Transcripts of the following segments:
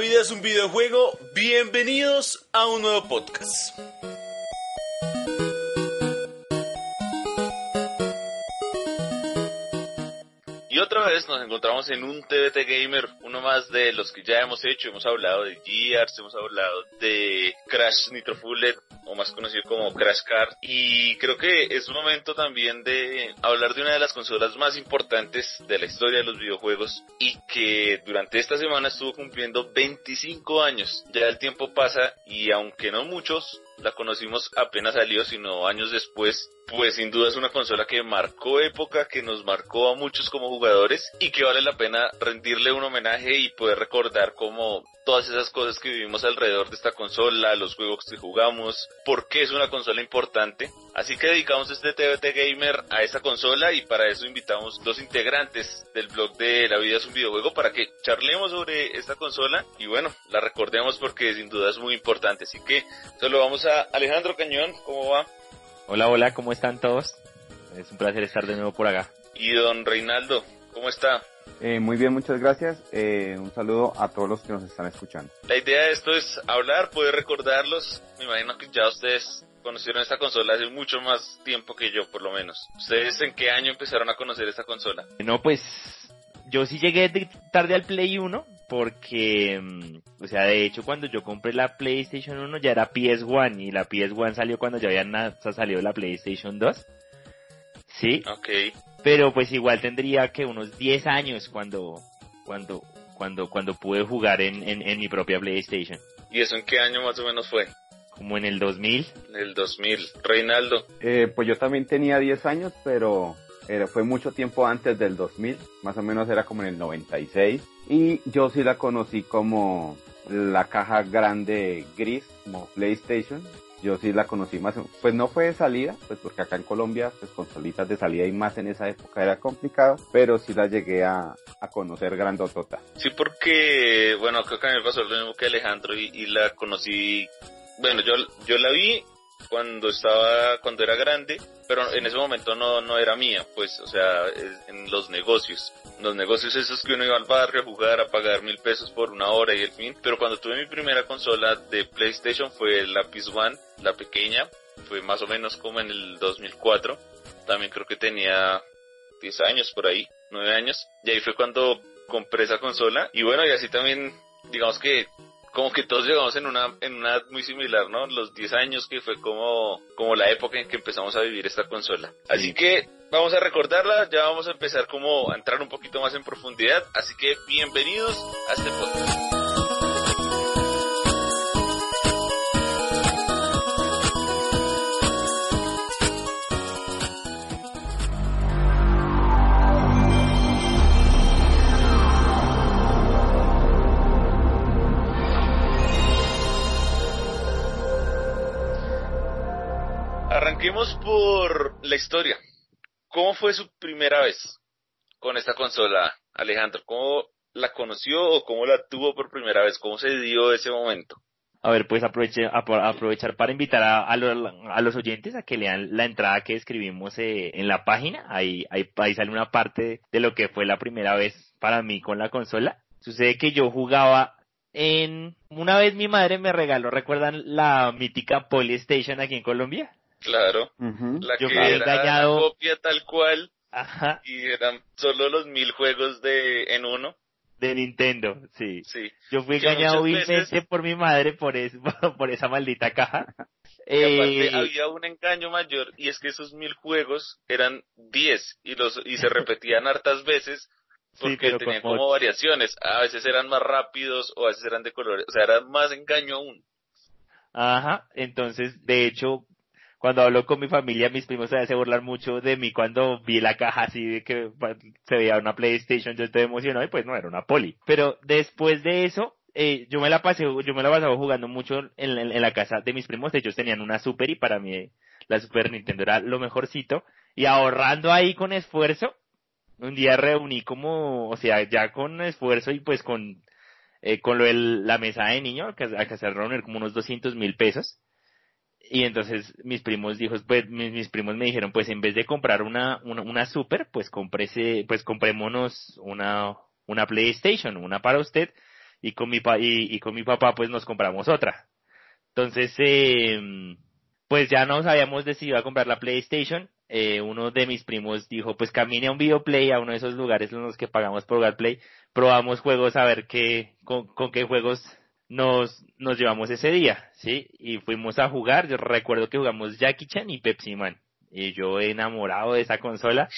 vida es un videojuego, bienvenidos a un nuevo podcast. Y otra vez nos encontramos en un TBT Gamer, uno más de los que ya hemos hecho. Hemos hablado de Gears, hemos hablado de Crash Nitro Bullet, o más conocido como Crash Car. Y creo que es momento también de hablar de una de las consolas más importantes de la historia de los videojuegos y que durante esta semana estuvo cumpliendo 25 años. Ya el tiempo pasa y aunque no muchos, la conocimos apenas salió, sino años después, pues sin duda es una consola que marcó época, que nos marcó a muchos como jugadores y que vale la pena rendirle un homenaje y poder recordar como todas esas cosas que vivimos alrededor de esta consola, los juegos que jugamos, por qué es una consola importante. Así que dedicamos este TBT Gamer a esta consola y para eso invitamos dos integrantes del blog de La vida es un videojuego para que charlemos sobre esta consola y bueno, la recordemos porque sin duda es muy importante. Así que solo vamos a Alejandro Cañón, ¿cómo va? Hola, hola, ¿cómo están todos? Es un placer estar de nuevo por acá. Y don Reinaldo, ¿cómo está? Eh, muy bien, muchas gracias. Eh, un saludo a todos los que nos están escuchando. La idea de esto es hablar, poder recordarlos. Me imagino que ya ustedes conocieron esta consola hace mucho más tiempo que yo, por lo menos. ¿Ustedes en qué año empezaron a conocer esta consola? No, pues yo sí llegué tarde al Play 1 porque, mm, o sea, de hecho cuando yo compré la PlayStation 1 ya era PS1 y la PS1 salió cuando ya había salido la PlayStation 2. Sí. Ok. Pero pues igual tendría que unos 10 años cuando, cuando, cuando, cuando pude jugar en, en, mi propia PlayStation. ¿Y eso en qué año más o menos fue? Como en el 2000. En el 2000. Reinaldo. Eh, pues yo también tenía 10 años, pero era, fue mucho tiempo antes del 2000, más o menos era como en el 96. Y yo sí la conocí como la caja grande gris, como PlayStation. Yo sí la conocí más, pues no fue de salida, pues porque acá en Colombia, pues consolitas de salida y más en esa época era complicado, pero sí la llegué a, a conocer grandotota. Sí, porque, bueno, creo que a mí me pasó lo mismo que Alejandro y, y la conocí, bueno, yo, yo la vi cuando estaba, cuando era grande, pero en ese momento no, no era mía, pues, o sea, en los negocios. Los negocios esos que uno iba al barrio a jugar, a pagar mil pesos por una hora y el fin. Pero cuando tuve mi primera consola de PlayStation fue la PS One, la pequeña, fue más o menos como en el 2004. También creo que tenía 10 años por ahí, 9 años. Y ahí fue cuando compré esa consola. Y bueno, y así también, digamos que como que todos llegamos en una, en una edad muy similar, ¿no? Los 10 años que fue como, como la época en que empezamos a vivir esta consola. Así que vamos a recordarla, ya vamos a empezar como a entrar un poquito más en profundidad, así que bienvenidos a este podcast. Arranquemos por la historia. ¿Cómo fue su primera vez con esta consola, Alejandro? ¿Cómo la conoció o cómo la tuvo por primera vez? ¿Cómo se dio ese momento? A ver, pues aproveche, aprovechar para invitar a, los oyentes a que lean la entrada que escribimos eh, en la página. Ahí, ahí, sale una parte de lo que fue la primera vez para mí con la consola. Sucede que yo jugaba en... Una vez mi madre me regaló, ¿recuerdan la mítica Polystation aquí en Colombia? Claro. La que era engañado... copia tal cual. Ajá. Y eran solo los mil juegos de en uno. De Nintendo, sí. Sí. Yo fui engañado vilmente por mi madre por, por esa maldita caja. Eh, había un engaño mayor y es que esos mil juegos eran diez y los y se repetían hartas veces porque tenían como... variaciones. A veces eran más rápidos o a veces eran de colores. O sea, era más engaño aún. Ajá, entonces, de hecho, cuando hablo con mi familia, mis primos se burlar mucho de mí cuando vi la caja así de que se veía una PlayStation, yo estoy emocionado y pues no, era una poli. Pero después de eso, eh, yo me la pasé, yo me la pasaba jugando mucho en, en, la casa de mis primos, ellos tenían una Super y para mí la Super Nintendo era lo mejorcito. Y ahorrando ahí con esfuerzo, un día reuní como, o sea, ya con esfuerzo y pues con, eh, con lo de la mesa de niño, que, que se reunir como unos 200 mil pesos y entonces mis primos dijo, pues mis, primos me dijeron, pues en vez de comprar una, una, super, pues cómprese, pues comprémonos una, una PlayStation, una para usted, y con mi pa y, con mi papá pues nos compramos otra. Entonces, eh, pues ya nos habíamos decidido a comprar la PlayStation. Eh, uno de mis primos dijo, pues camine a un videoplay, a uno de esos lugares en los que pagamos por jugar play, probamos juegos a ver qué, con qué juegos nos, nos llevamos ese día, ¿sí? Y fuimos a jugar, yo recuerdo que jugamos Jackie Chan y Pepsi Man. Y yo enamorado de esa consola,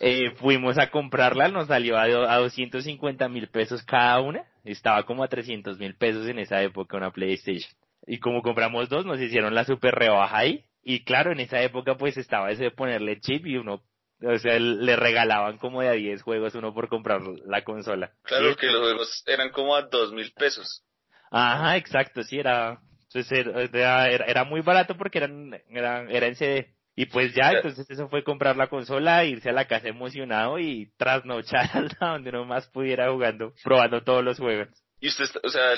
eh, fuimos a comprarla, nos salió a, a 250 mil pesos cada una, estaba como a 300 mil pesos en esa época una PlayStation. Y como compramos dos, nos hicieron la super rebaja ahí. Y claro, en esa época pues estaba ese de ponerle chip y uno o sea, le regalaban como de a 10 juegos uno por comprar la consola. Claro que los juegos eran como a dos mil pesos. Ajá, exacto, sí, era, era, era, muy barato porque eran, eran, era en CD. Y pues ya, entonces eso fue comprar la consola, irse a la casa emocionado y trasnochar donde uno más pudiera jugando, probando todos los juegos. ¿Y usted, o sea,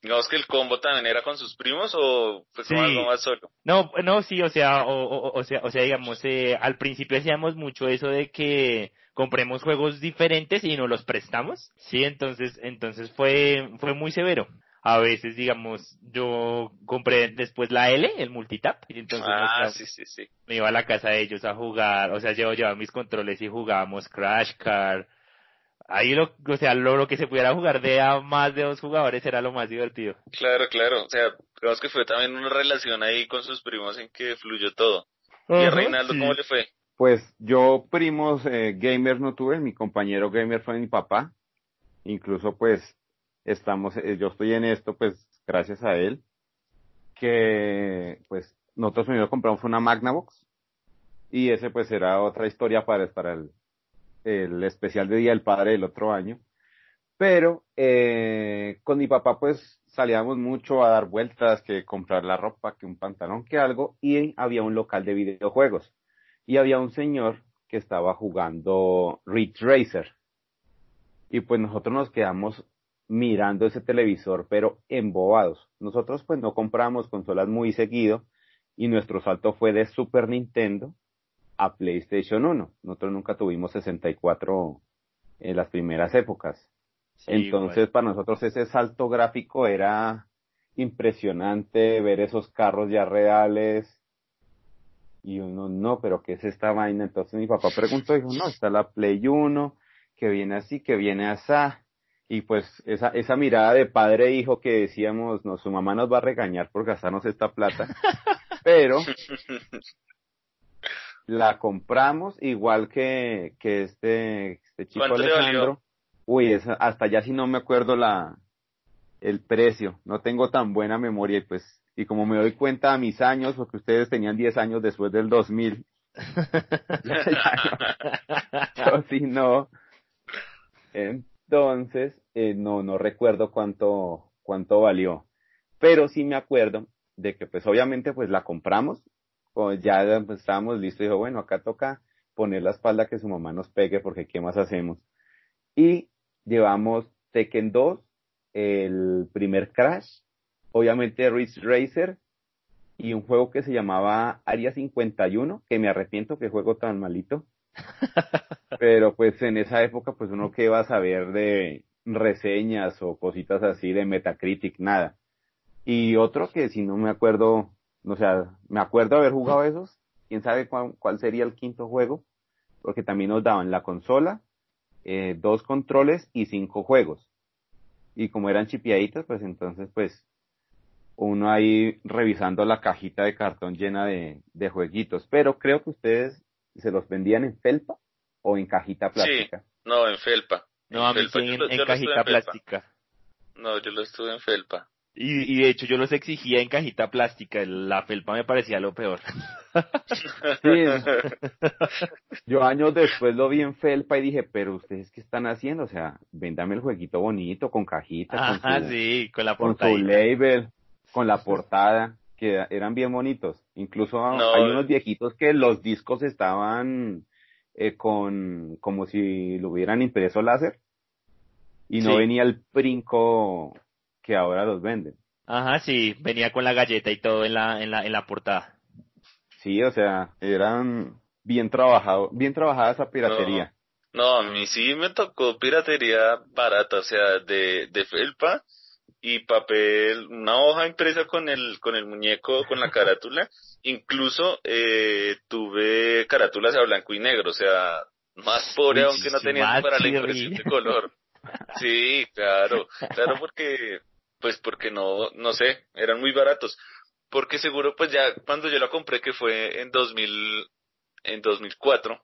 digamos que el combo también era con sus primos o fue algo más solo? No, no, sí, o sea, o, o, sea, o sea, digamos, eh, al principio hacíamos mucho eso de que compremos juegos diferentes y nos los prestamos, sí, entonces, entonces fue, fue muy severo a veces, digamos, yo compré después la L, el multitap, y entonces ah, sí, sí, sí. me iba a la casa de ellos a jugar, o sea, yo llevaba mis controles y jugábamos Crash Car. Ahí lo, o sea, lo, que se pudiera jugar de a más de dos jugadores era lo más divertido. Claro, claro, o sea, creo que fue también una relación ahí con sus primos en que fluyó todo. ¿Y a Reinaldo cómo le fue? Pues yo primos eh, gamers no tuve, mi compañero gamer fue mi papá. Incluso pues estamos, eh, yo estoy en esto, pues, gracias a él, que, pues, nosotros primero compramos una Magnavox, y ese, pues, era otra historia para, para el, el especial de Día del Padre del otro año. Pero, eh, con mi papá, pues, salíamos mucho a dar vueltas, que comprar la ropa, que un pantalón, que algo, y había un local de videojuegos. Y había un señor que estaba jugando Ridge Racer. Y pues nosotros nos quedamos mirando ese televisor, pero embobados. Nosotros pues no compramos consolas muy seguido y nuestro salto fue de Super Nintendo a PlayStation 1. Nosotros nunca tuvimos 64 en las primeras épocas. Entonces para nosotros ese salto gráfico era impresionante ver esos carros ya reales. Y uno, no, pero ¿qué es esta vaina? Entonces mi papá preguntó, dijo, no, está la Play 1, que viene así, que viene así y pues esa, esa mirada de padre e hijo que decíamos, no, su mamá nos va a regañar por gastarnos esta plata, pero la compramos igual que, que este, este chico Alejandro. Uy, hasta ya si no me acuerdo la, el precio, no tengo tan buena memoria y pues, y como me doy cuenta a mis años, porque ustedes tenían 10 años después del 2000, yo si no, entonces, eh, no, no recuerdo cuánto, cuánto valió. Pero sí me acuerdo de que pues obviamente pues la compramos, ya pues, estábamos listos y dijo, bueno, acá toca poner la espalda que su mamá nos pegue porque qué más hacemos. Y llevamos Tekken 2, el primer Crash, obviamente Ridge Racer y un juego que se llamaba Area 51, que me arrepiento que juego tan malito. Pero pues en esa época pues uno que iba a saber de reseñas o cositas así de Metacritic, nada. Y otro que si no me acuerdo, o sea, me acuerdo haber jugado esos, quién sabe cuál, sería el quinto juego, porque también nos daban la consola, eh, dos controles y cinco juegos. Y como eran chipiaditos, pues entonces pues uno ahí revisando la cajita de cartón llena de, de jueguitos. Pero creo que ustedes se los vendían en felpa o en cajita plástica. Sí, no, en felpa. No, a mí en, cajita plástica. No, yo lo estuve en felpa. Y, y de hecho yo los exigía en cajita plástica, la felpa me parecía lo peor. Sí. Yo años después lo vi en felpa y dije, pero ustedes qué están haciendo, o sea, véndame el jueguito bonito, con cajita, con, sí, con la portada. Con su label, con la portada, que eran bien bonitos. Incluso hay unos viejitos que los discos estaban eh, con como si lo hubieran impreso láser y no venía el brinco que ahora los venden. Ajá, sí, venía con la galleta y todo en la en la en la portada. Sí, o sea, eran bien trabajado, bien trabajada esa piratería. No, a mí sí me tocó piratería barata, o sea, de, de felpa y papel, una hoja impresa con el, con el muñeco, con la carátula. Incluso eh, tuve carátulas a blanco y negro, o sea, más pobre aunque no tenía para la impresión de color. Sí, claro, claro porque, pues porque no, no sé, eran muy baratos. Porque seguro, pues ya cuando yo la compré, que fue en 2000, en 2004,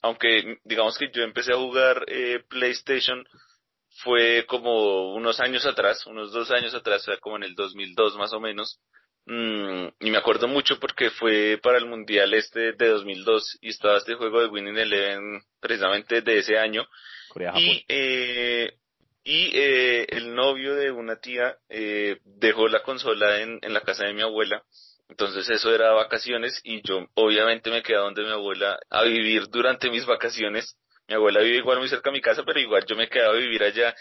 aunque digamos que yo empecé a jugar eh, PlayStation fue como unos años atrás, unos dos años atrás, como en el 2002 más o menos, mm, y me acuerdo mucho porque fue para el Mundial este de 2002 y estaba este juego de Winning Eleven precisamente de ese año. y eh, y eh, el novio de una tía eh, dejó la consola en, en la casa de mi abuela entonces eso era vacaciones y yo obviamente me quedé donde mi abuela a vivir durante mis vacaciones. Mi abuela vive igual muy cerca de mi casa, pero igual yo me quedaba a vivir allá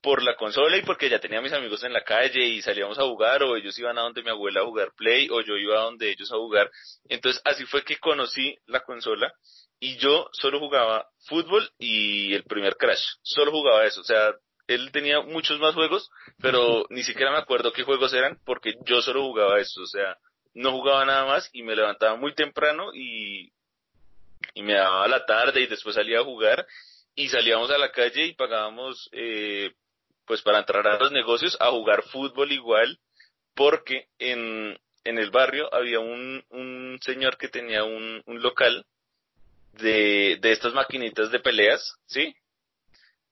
por la consola y porque ya tenía mis amigos en la calle y salíamos a jugar o ellos iban a donde mi abuela a jugar play o yo iba a donde ellos a jugar. Entonces así fue que conocí la consola y yo solo jugaba fútbol y el primer Crash. Solo jugaba eso. O sea, él tenía muchos más juegos, pero ni siquiera me acuerdo qué juegos eran porque yo solo jugaba eso. O sea, no jugaba nada más y me levantaba muy temprano y, y me daba la tarde y después salía a jugar y salíamos a la calle y pagábamos eh, pues para entrar a los negocios a jugar fútbol igual porque en, en el barrio había un, un señor que tenía un, un local de, de estas maquinitas de peleas, ¿sí?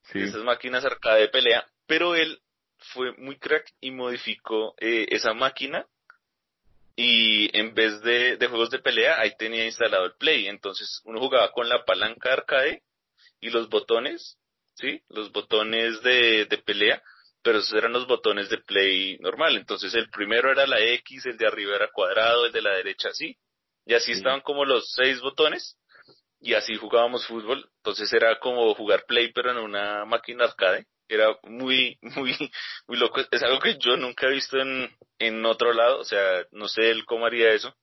sí. De estas máquinas arcade de pelea, pero él fue muy crack y modificó eh, esa máquina y en vez de, de, juegos de pelea, ahí tenía instalado el Play. Entonces uno jugaba con la palanca arcade y los botones, ¿sí? Los botones de, de pelea, pero esos eran los botones de Play normal. Entonces el primero era la X, el de arriba era cuadrado, el de la derecha así. Y así estaban como los seis botones y así jugábamos fútbol. Entonces era como jugar Play pero en una máquina arcade era muy, muy, muy loco. Es algo que yo nunca he visto en, en otro lado, o sea, no sé él cómo haría eso.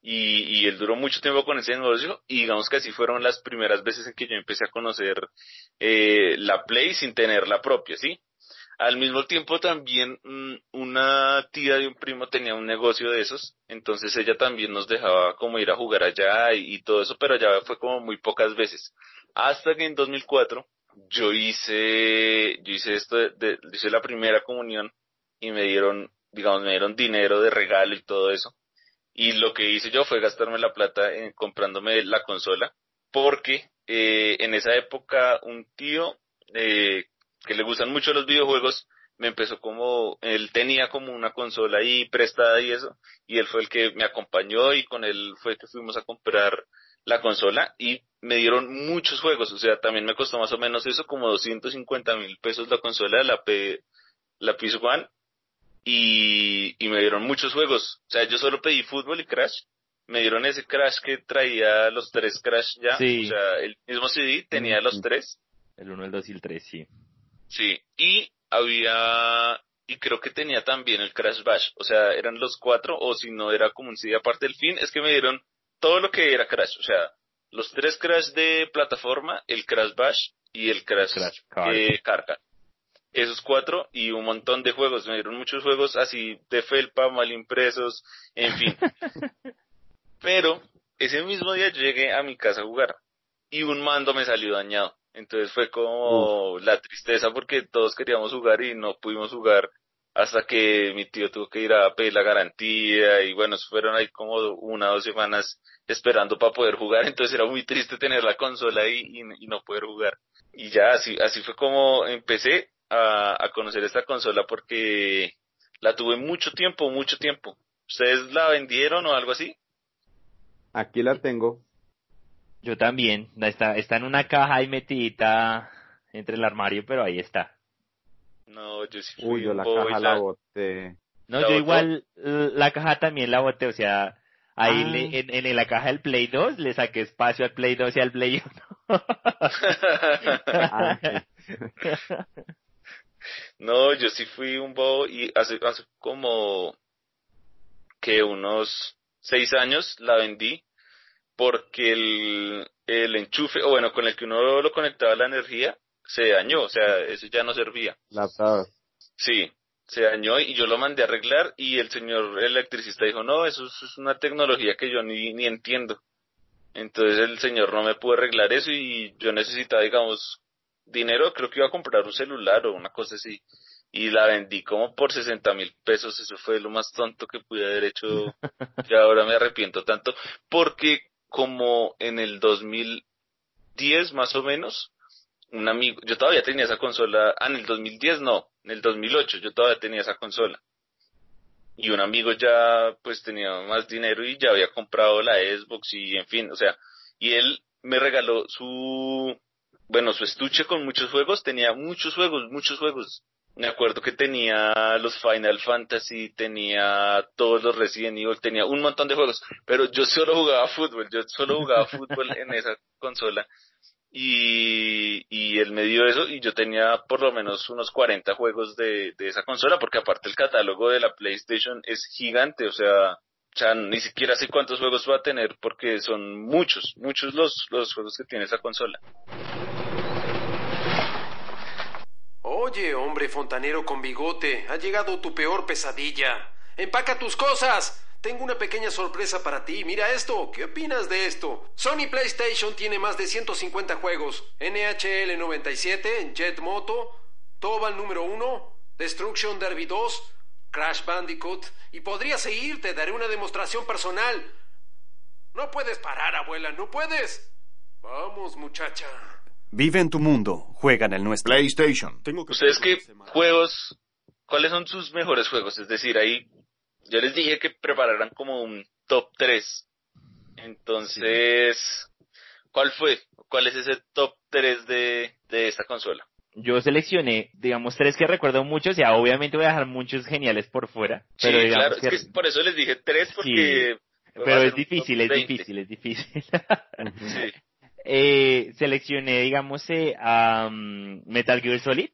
Y, y él duró mucho tiempo con ese negocio y digamos que así fueron las primeras veces en que yo empecé a conocer eh, la Play sin tener la propia, ¿sí? Al mismo tiempo también mm, una tía de un primo tenía un negocio de esos, entonces ella también nos dejaba como ir a jugar allá y, y todo eso, pero ya fue como muy pocas veces. Hasta que en 2004 yo hice, yo hice esto, de, hice la primera comunión y me dieron, digamos, me dieron dinero de regalo y todo eso. Y lo que hice yo fue gastarme la plata en, comprándome la consola, porque eh, en esa época un tío eh, que le gustan mucho los videojuegos me empezó como, él tenía como una consola ahí prestada y eso, y él fue el que me acompañó y con él fue que fuimos a comprar la consola y me dieron muchos juegos, o sea, también me costó más o menos eso, como 250 mil pesos la consola, la P, la PS One, y, y me dieron muchos juegos, o sea, yo solo pedí fútbol y Crash, me dieron ese Crash que traía los tres Crash ya, o sea, el mismo CD tenía los tres. El 1, el 2 y el 3, sí. Sí, y había, y creo que tenía también el Crash Bash, o sea, eran los cuatro, o si no era como un CD aparte del fin, es que me dieron todo lo que era Crash, o sea, los tres Crash de plataforma, el Crash Bash y el Crash, Crash Carga. Esos cuatro y un montón de juegos. Me dieron muchos juegos así de felpa, mal impresos, en fin. Pero ese mismo día llegué a mi casa a jugar y un mando me salió dañado. Entonces fue como la tristeza porque todos queríamos jugar y no pudimos jugar hasta que mi tío tuvo que ir a pedir la garantía y bueno, fueron ahí como una o dos semanas esperando para poder jugar, entonces era muy triste tener la consola ahí y, no poder jugar. Y ya así, así fue como empecé a, a conocer esta consola porque la tuve mucho tiempo, mucho tiempo. ¿Ustedes la vendieron o algo así? Aquí la tengo. Yo también. Está, está en una caja ahí metidita entre el armario, pero ahí está. No, yo sí fui Uy, yo la caja la boté. No, yo igual la caja también la boté, o sea, ahí ah. le, en, en, la caja del Play 2 le saqué espacio al Play 2 y al Play 1. Ah, no, yo sí fui un bobo y hace, hace como que unos seis años la vendí porque el, el enchufe, o bueno, con el que uno lo conectaba la energía, se dañó, o sea, eso ya no servía. Sí, se dañó y yo lo mandé a arreglar y el señor electricista dijo, no, eso, es una tecnología que yo ni, ni entiendo. Entonces el señor no me pudo arreglar eso y yo necesitaba, digamos, dinero, creo que iba a comprar un celular o una cosa así. Y la vendí como por 60 mil pesos, eso fue lo más tonto que pude haber hecho y ahora me arrepiento tanto, porque como en el 2010 más o menos, un amigo, yo todavía tenía esa consola, ah, en el 2010 no, en el 2008 yo todavía tenía esa consola. Y un amigo ya pues tenía más dinero y ya había comprado la Xbox y en fin, o sea, y él me regaló su, bueno, su estuche con muchos juegos, tenía muchos juegos, muchos juegos. Me acuerdo que tenía los Final Fantasy, tenía todos los Resident Evil, tenía un montón de juegos, pero yo solo jugaba fútbol, yo solo jugaba fútbol en esa consola y, y él me dio eso y yo tenía por lo menos unos 40 juegos de, de esa consola porque aparte el catálogo de la PlayStation es gigante, o sea, ni siquiera sé cuántos juegos va a tener porque son muchos, muchos los, los juegos que tiene esa consola. Oye, hombre fontanero con bigote, ha llegado tu peor pesadilla. Empaca tus cosas. Tengo una pequeña sorpresa para ti. Mira esto. ¿Qué opinas de esto? Sony PlayStation tiene más de 150 juegos. NHL 97, Jet Moto, Tobal número 1, Destruction Derby 2, Crash Bandicoot. Y podría seguir, te daré una demostración personal. No puedes parar, abuela, no puedes. Vamos, muchacha. Vive en tu mundo, juega en el nuestro. PlayStation. ¿Ustedes qué juegos, cuáles son sus mejores juegos? Es decir, ahí yo les dije que prepararan como un top 3. Entonces, ¿cuál fue? ¿Cuál es ese top 3 de, de esta consola? Yo seleccioné, digamos, tres que recuerdo mucho, o sea, obviamente voy a dejar muchos geniales por fuera. Pero sí, claro, es que por eso les dije tres, porque... pero es difícil, es difícil, es difícil, eh, seleccioné, digamos, eh, a Metal Gear Solid.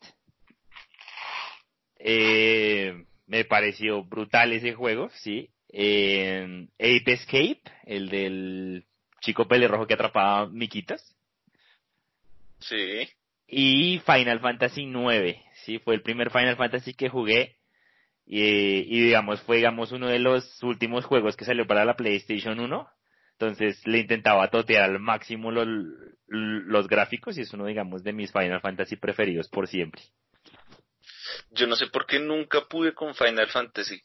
Eh, me pareció brutal ese juego, sí. Eh, Ape Escape, el del chico pelirrojo que atrapaba miquitas. Sí. Y Final Fantasy IX, sí, fue el primer Final Fantasy que jugué. Y, digamos, fue digamos uno de los últimos juegos que salió para la PlayStation 1. Entonces le intentaba totear al máximo los, los gráficos y es uno, digamos, de mis Final Fantasy preferidos por siempre. Yo no sé por qué nunca pude con Final Fantasy.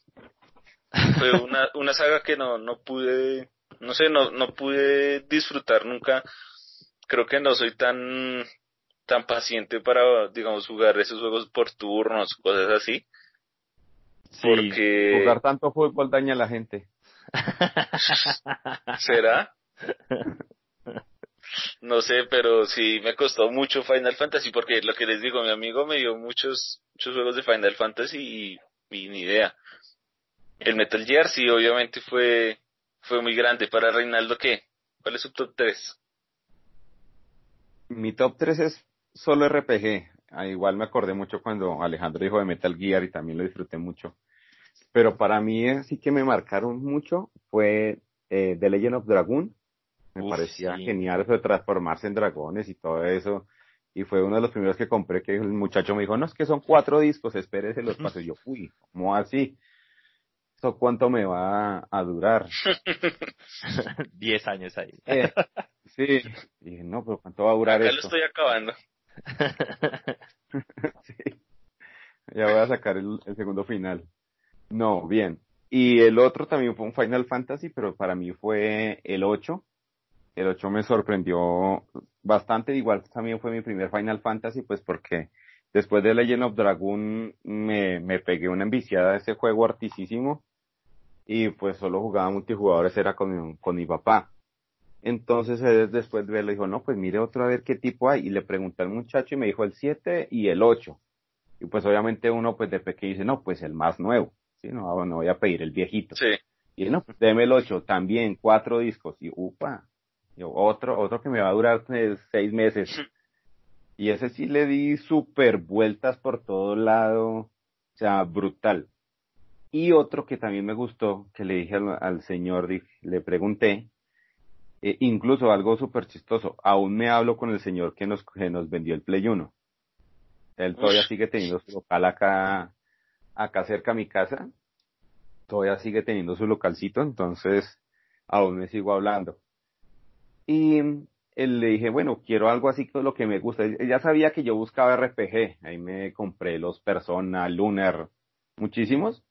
Fue una, una saga que no, no pude, no sé, no, no pude disfrutar nunca. Creo que no soy tan, tan paciente para, digamos, jugar esos juegos por turnos, cosas así. porque... Jugar tanto fútbol daña a la gente. ¿Será? No sé, pero sí me costó mucho Final Fantasy porque lo que les digo, mi amigo me dio muchos, muchos juegos de Final Fantasy y, ni idea. El Metal Gear sí, obviamente fue, fue muy grande. Para Reinaldo, ¿qué? ¿Cuál es su top 3? Mi top 3 es solo RPG. Ah, igual me acordé mucho cuando Alejandro dijo de Metal Gear y también lo disfruté mucho. Pero para mí eh, sí que me marcaron mucho fue eh, The Legend of Dragon me parecía genial eso de transformarse en dragones y todo eso. Y fue uno de los primeros que compré que el muchacho me dijo, no, es que son cuatro discos, espérese los pasos. Y yo, uy, ¿cómo así? ¿Eso cuánto me va a durar? Diez años ahí. Eh, sí. Y dije, no, pero ¿cuánto va a durar Acá esto? lo estoy acabando. sí. Ya voy a sacar el, el segundo final. No, bien. Y el otro también fue un Final Fantasy, pero para mí fue el 8, el 8 me sorprendió bastante, igual también fue mi primer Final Fantasy, pues porque después de Legend of Dragon me, me pegué una enviciada de ese juego artísimo y pues solo jugaba multijugadores, era con, con mi papá. Entonces después de verlo dijo, no, pues mire otro a ver qué tipo hay. Y le pregunté al muchacho y me dijo el 7 y el 8. Y pues obviamente uno pues de pequeño dice, no, pues el más nuevo. Sí, no, no voy a pedir el viejito. Sí. Y no, pues deme el 8, también, cuatro discos. Y upa, otro, otro que me va a durar seis meses. Y ese sí le di super vueltas por todo lado, o sea, brutal. Y otro que también me gustó, que le dije al, señor, le pregunté, Eh, incluso algo súper chistoso, aún me hablo con el señor que nos, que nos vendió el Play 1. Él todavía sigue teniendo su local acá, acá cerca a mi casa. Todavía sigue teniendo su localcito, entonces aún me sigo hablando. Y él le dije, bueno, quiero algo así con lo que me gusta. Ella sabía que yo buscaba RPG. Ahí me compré los Persona, Lunar, muchísimos.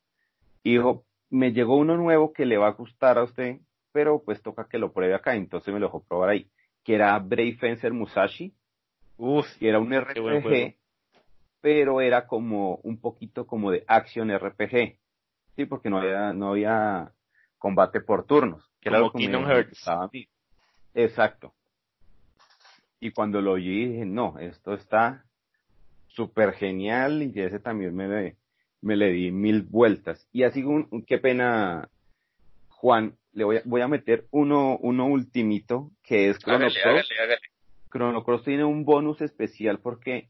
Y dijo, me llegó uno nuevo que le va a gustar a usted, pero pues toca que lo pruebe acá. Entonces me lo dejó probar ahí. Que era Brave Fencer Musashi. Uf, Y era un RPG, pero era como un poquito como de action RPG. Sí, porque no había, no había combate por turnos. Que era Como lo que Kingdom me Hearts. gustaba a mí. Exacto. Y cuando lo oí dije, no, esto está súper genial y ese también me, me le di mil vueltas. Y así, un, qué pena, Juan, le voy a, voy a meter uno, uno ultimito que es Chrono Hágale, Cross. hágale, hágale. Chrono Cross tiene un bonus especial porque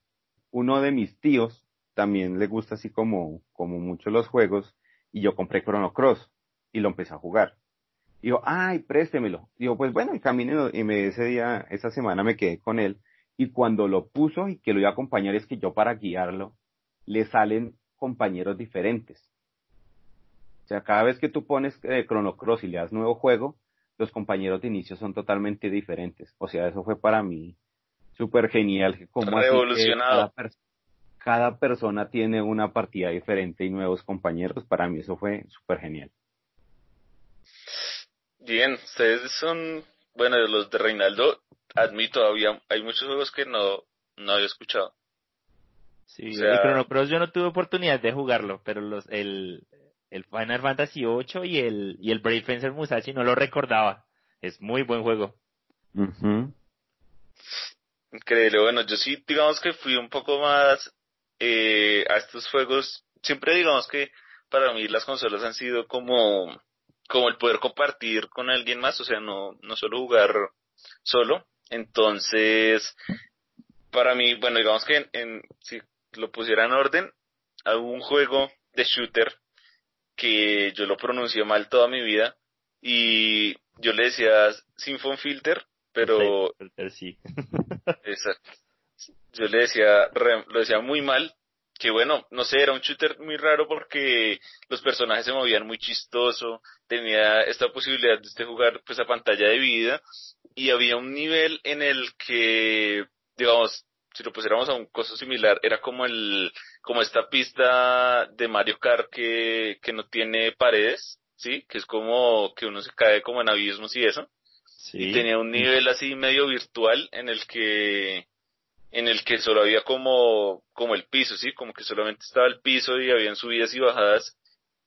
uno de mis tíos también le gusta así como, como mucho los juegos y yo compré Chrono Cross y lo empecé a jugar. Y yo, ay, préstemelo. Digo, pues bueno, y camine y me, ese día, esa semana me quedé con él y cuando lo puso y que lo iba a acompañar es que yo para guiarlo le salen compañeros diferentes. O sea, cada vez que tú pones eh, Chrono Cross y le das nuevo juego, los compañeros de inicio son totalmente diferentes. O sea, eso fue para mí súper genial. como así que Revolucionado. cada, pers- cada persona tiene una partida diferente y nuevos compañeros. Para mí eso fue súper genial. Bien, ustedes son, bueno, de los de Reinaldo, admito, había, hay muchos juegos que no, no había escuchado. Sí, O sea- el Chrono Cross yo no tuve oportunidad de jugarlo, pero los, el, el Final Fantasy VIII y el, y el Brave Fencer Musashi no lo recordaba. Es muy buen juego. Ujú. Increíble, bueno, yo sí, digamos que fui un poco más eh, a estos juegos. Siempre digamos que para mí las consolas han sido como, como el poder compartir con alguien más, o sea, no, no solo jugar solo. Entonces, para mí, bueno, digamos que en, en- si lo pusiera en orden, a un juego de shooter que yo lo pronuncié mal toda mi vida y yo le decía Symphon Filter, pero Sí. Exacto. Yo le decía, re- lo decía muy mal, que bueno, no sé, era un shooter muy raro porque los personajes se movían muy chistoso, tenía esta posibilidad de usted jugar pues a pantalla de vida y había un nivel en el que, digamos, si lo pusiéramos a un costo similar, era como el, como esta pista de Mario Kart que, que no tiene paredes, ¿sí? Que es como que uno se cae como en abismos y eso y Sí. tenía un nivel así medio virtual en el que en el que solo había como como el piso sí como que solamente estaba el piso y habían subidas y bajadas.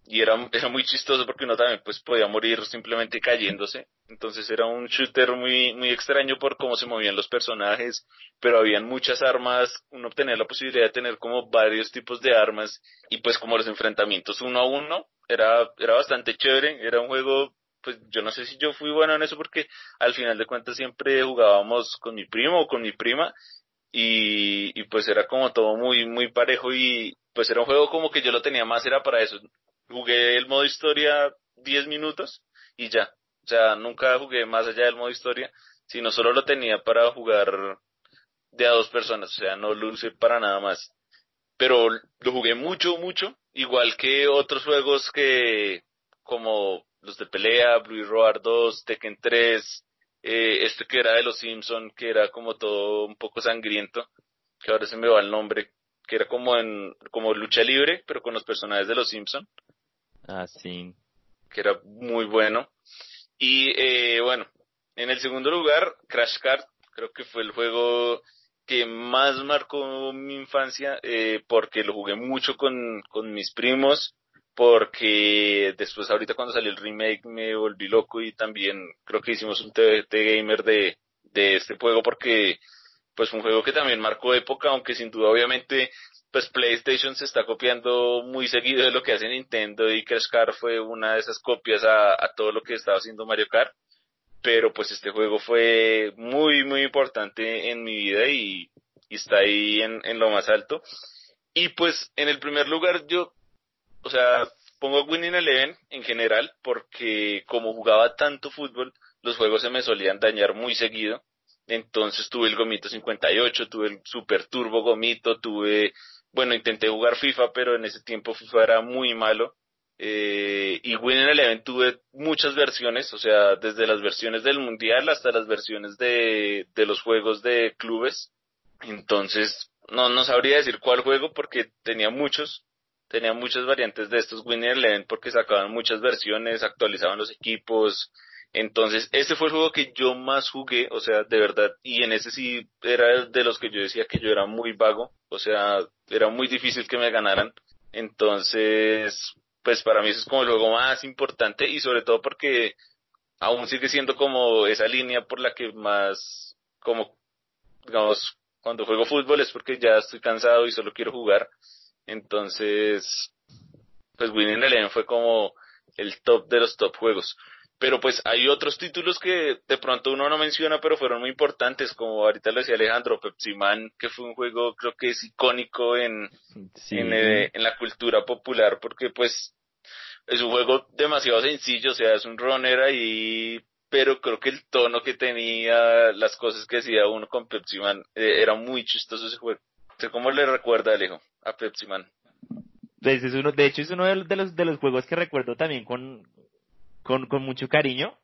Y era, era muy chistoso porque uno también pues podía morir simplemente cayéndose. Entonces era un shooter muy muy extraño por cómo se movían los personajes. Pero habían muchas armas. Uno tenía la posibilidad de tener como varios tipos de armas. Y pues como los enfrentamientos uno a uno era era bastante chévere. Era un juego pues yo no sé si yo fui bueno en eso porque al final de cuentas siempre jugábamos con mi primo o con mi prima y, pues era como todo muy muy parejo y pues era un juego como que yo lo tenía más era para eso. Jugué el modo historia 10 minutos y ya. O sea nunca jugué más allá del modo historia sino solo lo tenía para jugar de a dos personas o sea no lo usé para nada más. Pero lo jugué mucho mucho igual que otros juegos que como los de pelea, Blue Roar 2, Tekken 3, eh, este que era de los Simpson, que era como todo un poco sangriento, que ahora se me va el nombre, que era como en como lucha libre, pero con los personajes de los Simpson, Ah, sí. que era muy bueno. Y eh, bueno, en el segundo lugar, Crash Kart, creo que fue el juego que más marcó mi infancia, eh, porque lo jugué mucho con, con mis primos, porque después ahorita cuando salió el remake me volví loco y también creo que hicimos un TVT gamer de, de este juego porque pues fue un juego que también marcó época, aunque sin duda obviamente pues PlayStation se está copiando muy seguido de lo que hace Nintendo y Crash Kart fue una de esas copias a, a todo lo que estaba haciendo Mario Kart, pero pues este juego fue muy muy importante en mi vida y, y está ahí en, en lo más alto. Y pues en el primer lugar yo o sea, pongo Winning Eleven en general porque como jugaba tanto fútbol, los juegos se me solían dañar muy seguido. Entonces tuve el Gomito 58, tuve el Super Turbo Gomito, tuve, bueno, intenté jugar FIFA, pero en ese tiempo FIFA era muy malo. Eh, y Winning Eleven tuve muchas versiones, o sea, desde las versiones del Mundial hasta las versiones de, de los juegos de clubes. Entonces, no, no sabría decir cuál juego porque tenía muchos, tenía muchas variantes de estos Winning Eleven porque sacaban muchas versiones, actualizaban los equipos. Entonces, este fue el juego que yo más jugué, o sea, de verdad, y en ese sí era de los que yo decía que yo era muy vago, o sea, era muy difícil que me ganaran. Entonces, pues para mí eso es como el juego más importante y sobre todo porque aún sigue siendo como esa línea por la que más, como, digamos, cuando juego fútbol es porque ya estoy cansado y solo quiero jugar. Entonces, pues Winning Eleven fue como el top de los top juegos. Pero pues hay otros títulos que de pronto uno no menciona, pero fueron muy importantes, como ahorita lo decía Alejandro, Pepsi Man, que fue un juego creo que es icónico en, en, eh, en la cultura popular, porque pues es un juego demasiado sencillo, o sea, es un runner ahí, pero creo que el tono que tenía, las cosas que hacía uno con Pepsi Man, eh, era muy chistoso ese juego. ¿Cómo le recuerda, Alejo, a Pepsi Man? Pues es uno, de hecho es uno de los, de los juegos que recuerdo también con, con, mucho cariño,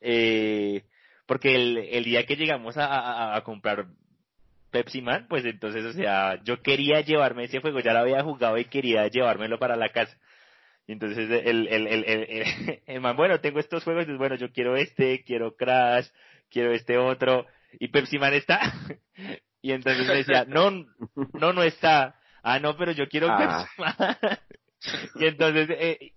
eh, porque el, el día que llegamos a, a, comprar Pepsi Man, pues entonces, o sea, yo quería llevarme ese juego, ya lo había jugado y quería llevármelo para la casa. Y entonces el, el, el, el, man, bueno, tengo estos juegos, entonces bueno, yo quiero este, quiero Crash, quiero este otro, y Pepsi Man está. y entonces me decía, no, no, no está. Ah, no, pero yo quiero ah. Pepsi Man. y entonces, eh,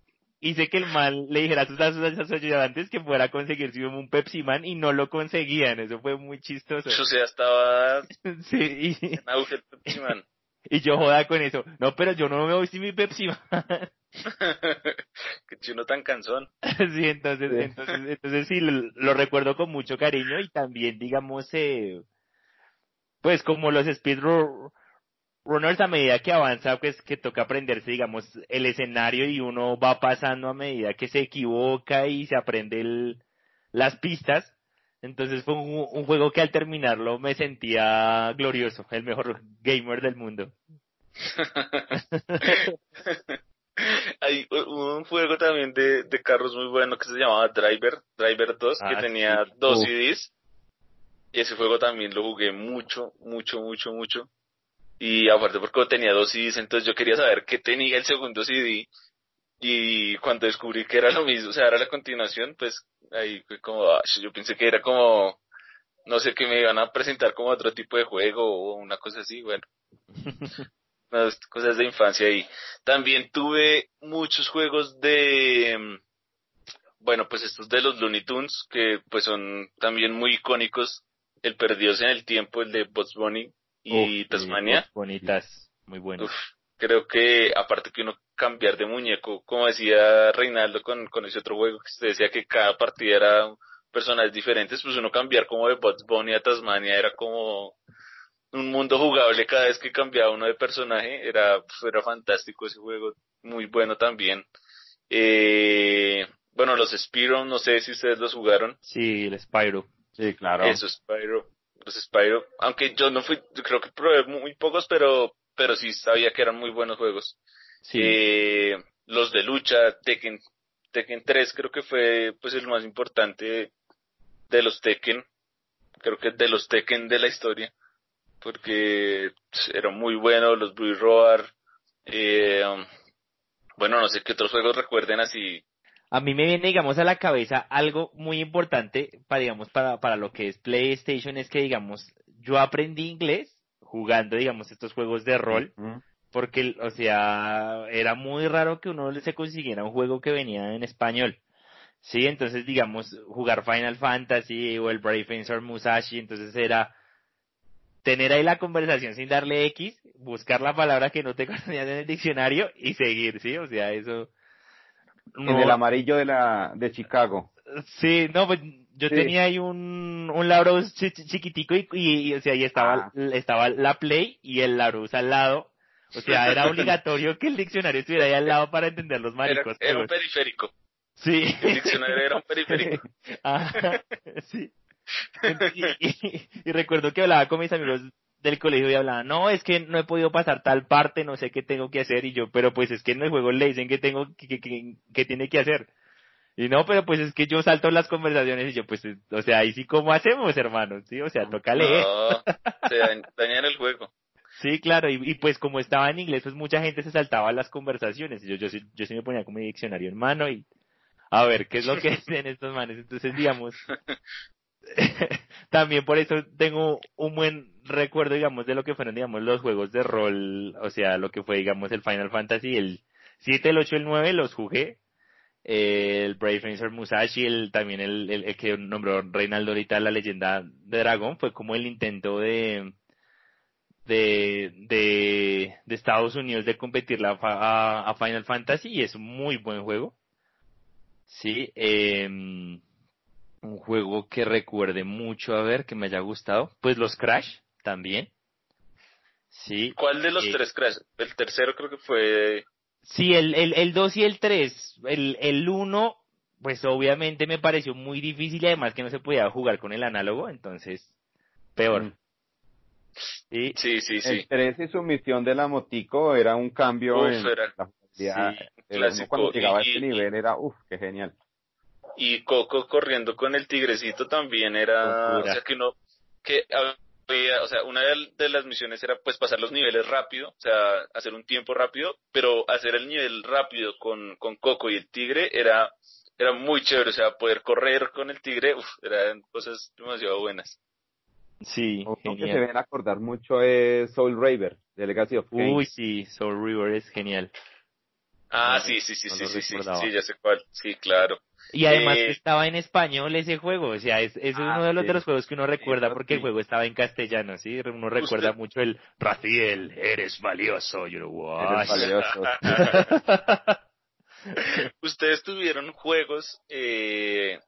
hice que el mal le dijera a sus, a sus ayudantes que fuera a conseguirse un Pepsi Man y no lo conseguían. Eso fue muy chistoso. O sea, estaba sí, y... en auge el Pepsi Man. Y yo joda con eso. No, pero yo no me voy sin mi Pepsi Man. Qué chino tan cansón. sí, entonces, sí. entonces, entonces sí, lo, lo, recuerdo con mucho cariño y también, digamos, eh, pues como los speedrunners a medida que avanza, pues que toca aprenderse, digamos, el escenario y uno va pasando a medida que se equivoca y se aprende el, las pistas. Entonces fue un, un, juego que al terminarlo me sentía glorioso, el mejor gamer del mundo. Hay un juego también de, de, carros muy bueno que se llamaba Driver, Driver 2, ah, que tenía sí. dos CDs. Y ese juego también lo jugué mucho, mucho, mucho, mucho. Y aparte porque tenía dos CDs, entonces yo quería saber qué tenía el segundo CD. Y cuando descubrí que era lo mismo, o sea, era la continuación, pues ahí fue como, ah, yo pensé que era como, no sé, que me iban a presentar como otro tipo de juego o una cosa así, bueno. Unas cosas de infancia ahí. También tuve muchos juegos de, bueno, pues estos de los Looney Tunes, que pues son también muy icónicos. El Perdidos en el Tiempo, el de Bugs Bunny y Uf, Tasmania. Bonitas, muy buenas. Uf, creo que aparte que uno cambiar de muñeco, como decía Reinaldo con, con ese otro juego que usted decía que cada partida era personajes diferentes, pues uno cambiar como de Bugs Bunny a Tasmania era como un mundo jugable cada vez que cambiaba uno de personaje, era, pues, era fantástico ese juego, muy bueno también. Eh, bueno, los Spyro, no sé si ustedes los jugaron. Sí, el Spyro. Sí, claro. Eso, Spyro. Los Spyro. Aunque yo no fui, creo que probé muy pocos, pero, pero sí sabía que eran muy buenos juegos. Sí. Eh, los de lucha, Tekken, Tekken 3 creo que fue pues el más importante de los Tekken. Creo que de los Tekken de la historia. Porque eran muy buenos los Blue Roar. Eh, bueno, no sé qué otros juegos recuerden así a mí me viene, digamos, a la cabeza algo muy importante para, digamos, para, para lo que es PlayStation, es que, digamos, yo aprendí inglés jugando, digamos, estos juegos de rol, uh -huh. porque, o sea, era muy raro que uno se consiguiera un juego que venía en español. Sí, entonces, digamos, jugar Final Fantasy o el Brave Fencer Musashi, entonces era tener ahí la conversación sin darle X, buscar la palabra que no te conocías en el diccionario y seguir, ¿sí? O sea, eso no. En el amarillo de la de Chicago. Sí, no, pues yo sí. tenía ahí un, un Laurus ch chiquitico y, y, y, o sea, ahí estaba, ah. estaba la Play y el Laurus al lado. O sea, era obligatorio que el diccionario estuviera ahí al lado para entender los maricos. Era, era un periférico. Sí. El diccionario era un periférico. Ajá, sí. Y, y- y recuerdo que hablaba con mis amigos del colegio y hablaba, no, es que no he podido pasar tal parte, no sé qué tengo que hacer, y yo, pero pues es que en el juego le dicen que tengo, que, que, que- que tiene que hacer. Y no, pero pues es que yo salto las conversaciones y yo, pues, o sea, ahí sí, ¿cómo hacemos, hermano? Sí, o sea, toca leer. No, se dañ- dañan el juego. Sí, claro, y, y pues como estaba en inglés, pues mucha gente se saltaba las conversaciones. Y yo, yo, sí, yo sí me ponía como mi diccionario en mano y a ver qué es lo que dicen estos manes. Entonces, digamos, también por eso tengo un buen recuerdo, digamos, de lo que fueron, digamos, los juegos de rol, o sea, lo que fue, digamos, el Final Fantasy, el 7, el 8, el 9, los jugué. El Brave Fencer Musashi, el, también el, el, que nombró Reinaldo ahorita, la leyenda de Dragón, fue como el intento de, de, de, Estados Unidos de competir la, a, a Final Fantasy y es un muy buen juego. Sí, eh, un juego que recuerde mucho, a ver, que me haya gustado. Pues los Crash también. Sí. ¿Cuál de los Eh, tres Crash? El tercero creo que fue... Sí, el, el, el 2 y el 3. El, el 1, pues obviamente me pareció muy difícil y además que no se podía jugar con el análogo, entonces, peor. Mm. Sí, Sí, sí, sí. El 3 y su misión de la motico era un cambio Uf, en era- la jugabilidad. sí, uno cuando llegaba a Y- este y- nivel era, uff, qué genial. Y Coco corriendo con el tigrecito también era... Locura. O sea, que uno... Que o sea, una de, las misiones era pues pasar los niveles rápido, o sea, hacer un tiempo rápido, pero hacer el nivel rápido con, con Coco y el tigre era era muy chévere, o sea, poder correr con el tigre, uf, eran cosas demasiado buenas. sí, Otro que se ven acordar mucho es Soul Raver, de Legacy of. Uy, sí, Soul River es genial. Ah, sí, sí, sí, no sí, sí, sí, sí, ya sé cuál, sí, claro. Y además Eh, estaba en español ese juego, o sea, es, es Ah, uno de los sí. de los juegos que uno recuerda porque el juego estaba en castellano, ¿sí? Uno recuerda Usted- mucho el Raciel, eres valioso, y uno, Eres valioso. Ustedes tuvieron juegos, eh,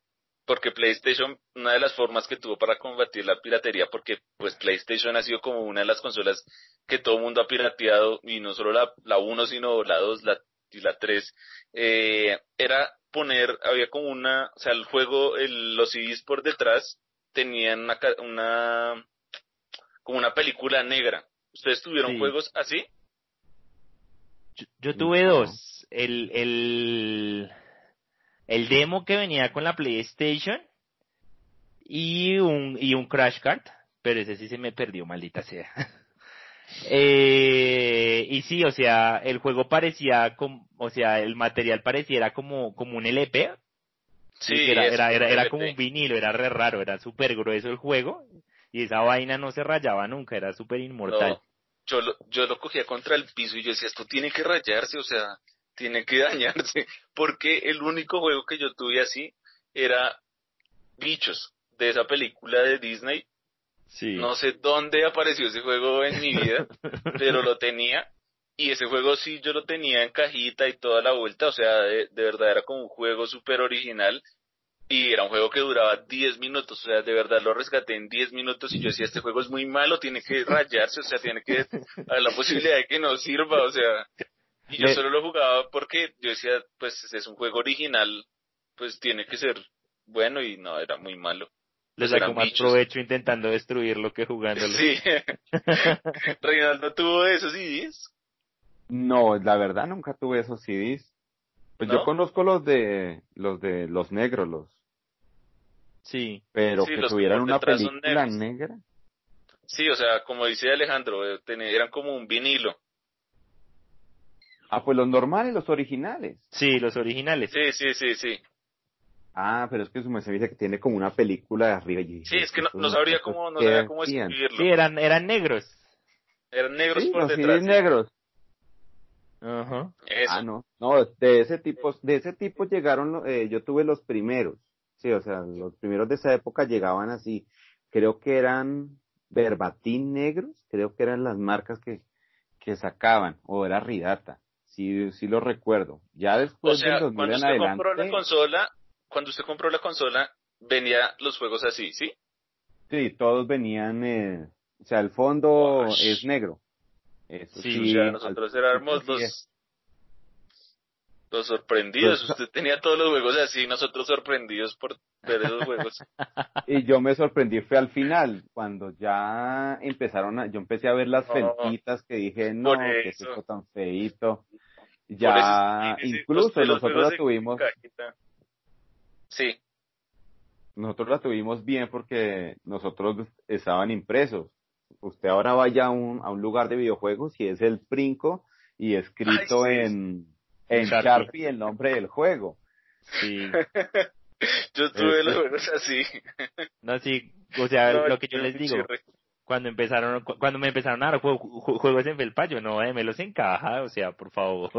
porque PlayStation, una de las formas que tuvo para combatir la piratería, porque pues PlayStation ha sido como una de las consolas que todo el mundo ha pirateado, y no solo la, la 1, sino la 2 la, y la 3, eh, era poner, había como una, o sea, el juego, el, los CDs por detrás tenían una, como una película negra. ¿Ustedes tuvieron Sí. juegos así? Yo, yo tuve No. dos. El, el, el demo que venía con la PlayStation y un, y un Crash Card, pero ese sí se me perdió, maldita sea. Eh, y sí, o sea, el juego parecía como, o sea, el material pareciera como, como un LP. Sí, era, era, era, era como un vinilo, era re raro, era súper grueso el juego. Y esa vaina no se rayaba nunca, era súper inmortal. No, yo lo, yo lo cogía contra el piso y yo decía, esto tiene que rayarse, o sea, tiene que dañarse, porque el único juego que yo tuve así era Bichos, de esa película de Disney. Sí. No sé dónde apareció ese juego en mi vida, pero lo tenía. Y ese juego sí, yo lo tenía en cajita y toda la vuelta, o sea, de, de verdad era como un juego súper original. Y era un juego que duraba 10 minutos, o sea, de verdad lo rescaté en 10 minutos y yo decía, este juego es muy malo, tiene que rayarse, o sea, tiene que haber la posibilidad de que no sirva, o sea. Y yo solo lo jugaba porque yo decía, pues es un juego original, pues tiene que ser bueno y no, era muy malo. Le saco más bichos. provecho intentando destruirlo que jugándolo. Sí. Reinaldo tuvo esos CDs. No, la verdad nunca tuve esos CDs. Pues ¿No? yo conozco los de los de los negros, los, Sí. pero Sí, que tuvieran una película negra. Sí, o sea, como dice Alejandro, eh, eran como un vinilo. Ah, pues los normales, los originales. Sí, los originales. Sí, sí, sí, sí. Ah, pero es que su me dice que tiene como una película de arriba. Y Sí, es que no, ¿estos no sabría cómo, no sabría cómo escribirlo. Sí, eran, eran negros. Eran negros Sí, por los detrás. CDs sí. negros. Ajá. Ah, no, no, de ese tipo, de ese tipo llegaron, eh, yo tuve los primeros, sí, o sea, los primeros de esa época llegaban así, creo que eran verbatim negros, creo que eran las marcas que, que sacaban, o era Ridata, sí, sí lo recuerdo. Ya o después sea, del 2000 cuando usted compró la adelante, consola, cuando usted compró la consola, venía los juegos así, ¿sí? sí, todos venían, eh, o sea, el fondo es negro. Eso Sí, sí, o sea, al nosotros principio éramos sí los... sorprendidos, usted tenía todos los juegos así, nosotros sorprendidos por ver esos juegos. Y yo me sorprendí, fue al final, cuando ya empezaron a, yo empecé a ver las No, fentitas que dije, no, que es esto tan feito. Ya, incluso nosotros la tuvimos, cajita. Sí, nosotros la tuvimos bien porque nosotros estaban impresos. Usted ahora vaya a un, a un lugar de videojuegos y es el Princo y escrito Ay, sí. en, en Sharpie. Sharpie el nombre del juego. Sí. yo tuve Este. los juegos así. No, sí, o sea, No, lo que yo les digo, chirre. cuando empezaron, cu- cuando me empezaron a dar jue- ju- juegos en Felpa, yo no, eh, me los encaja, o sea, por favor.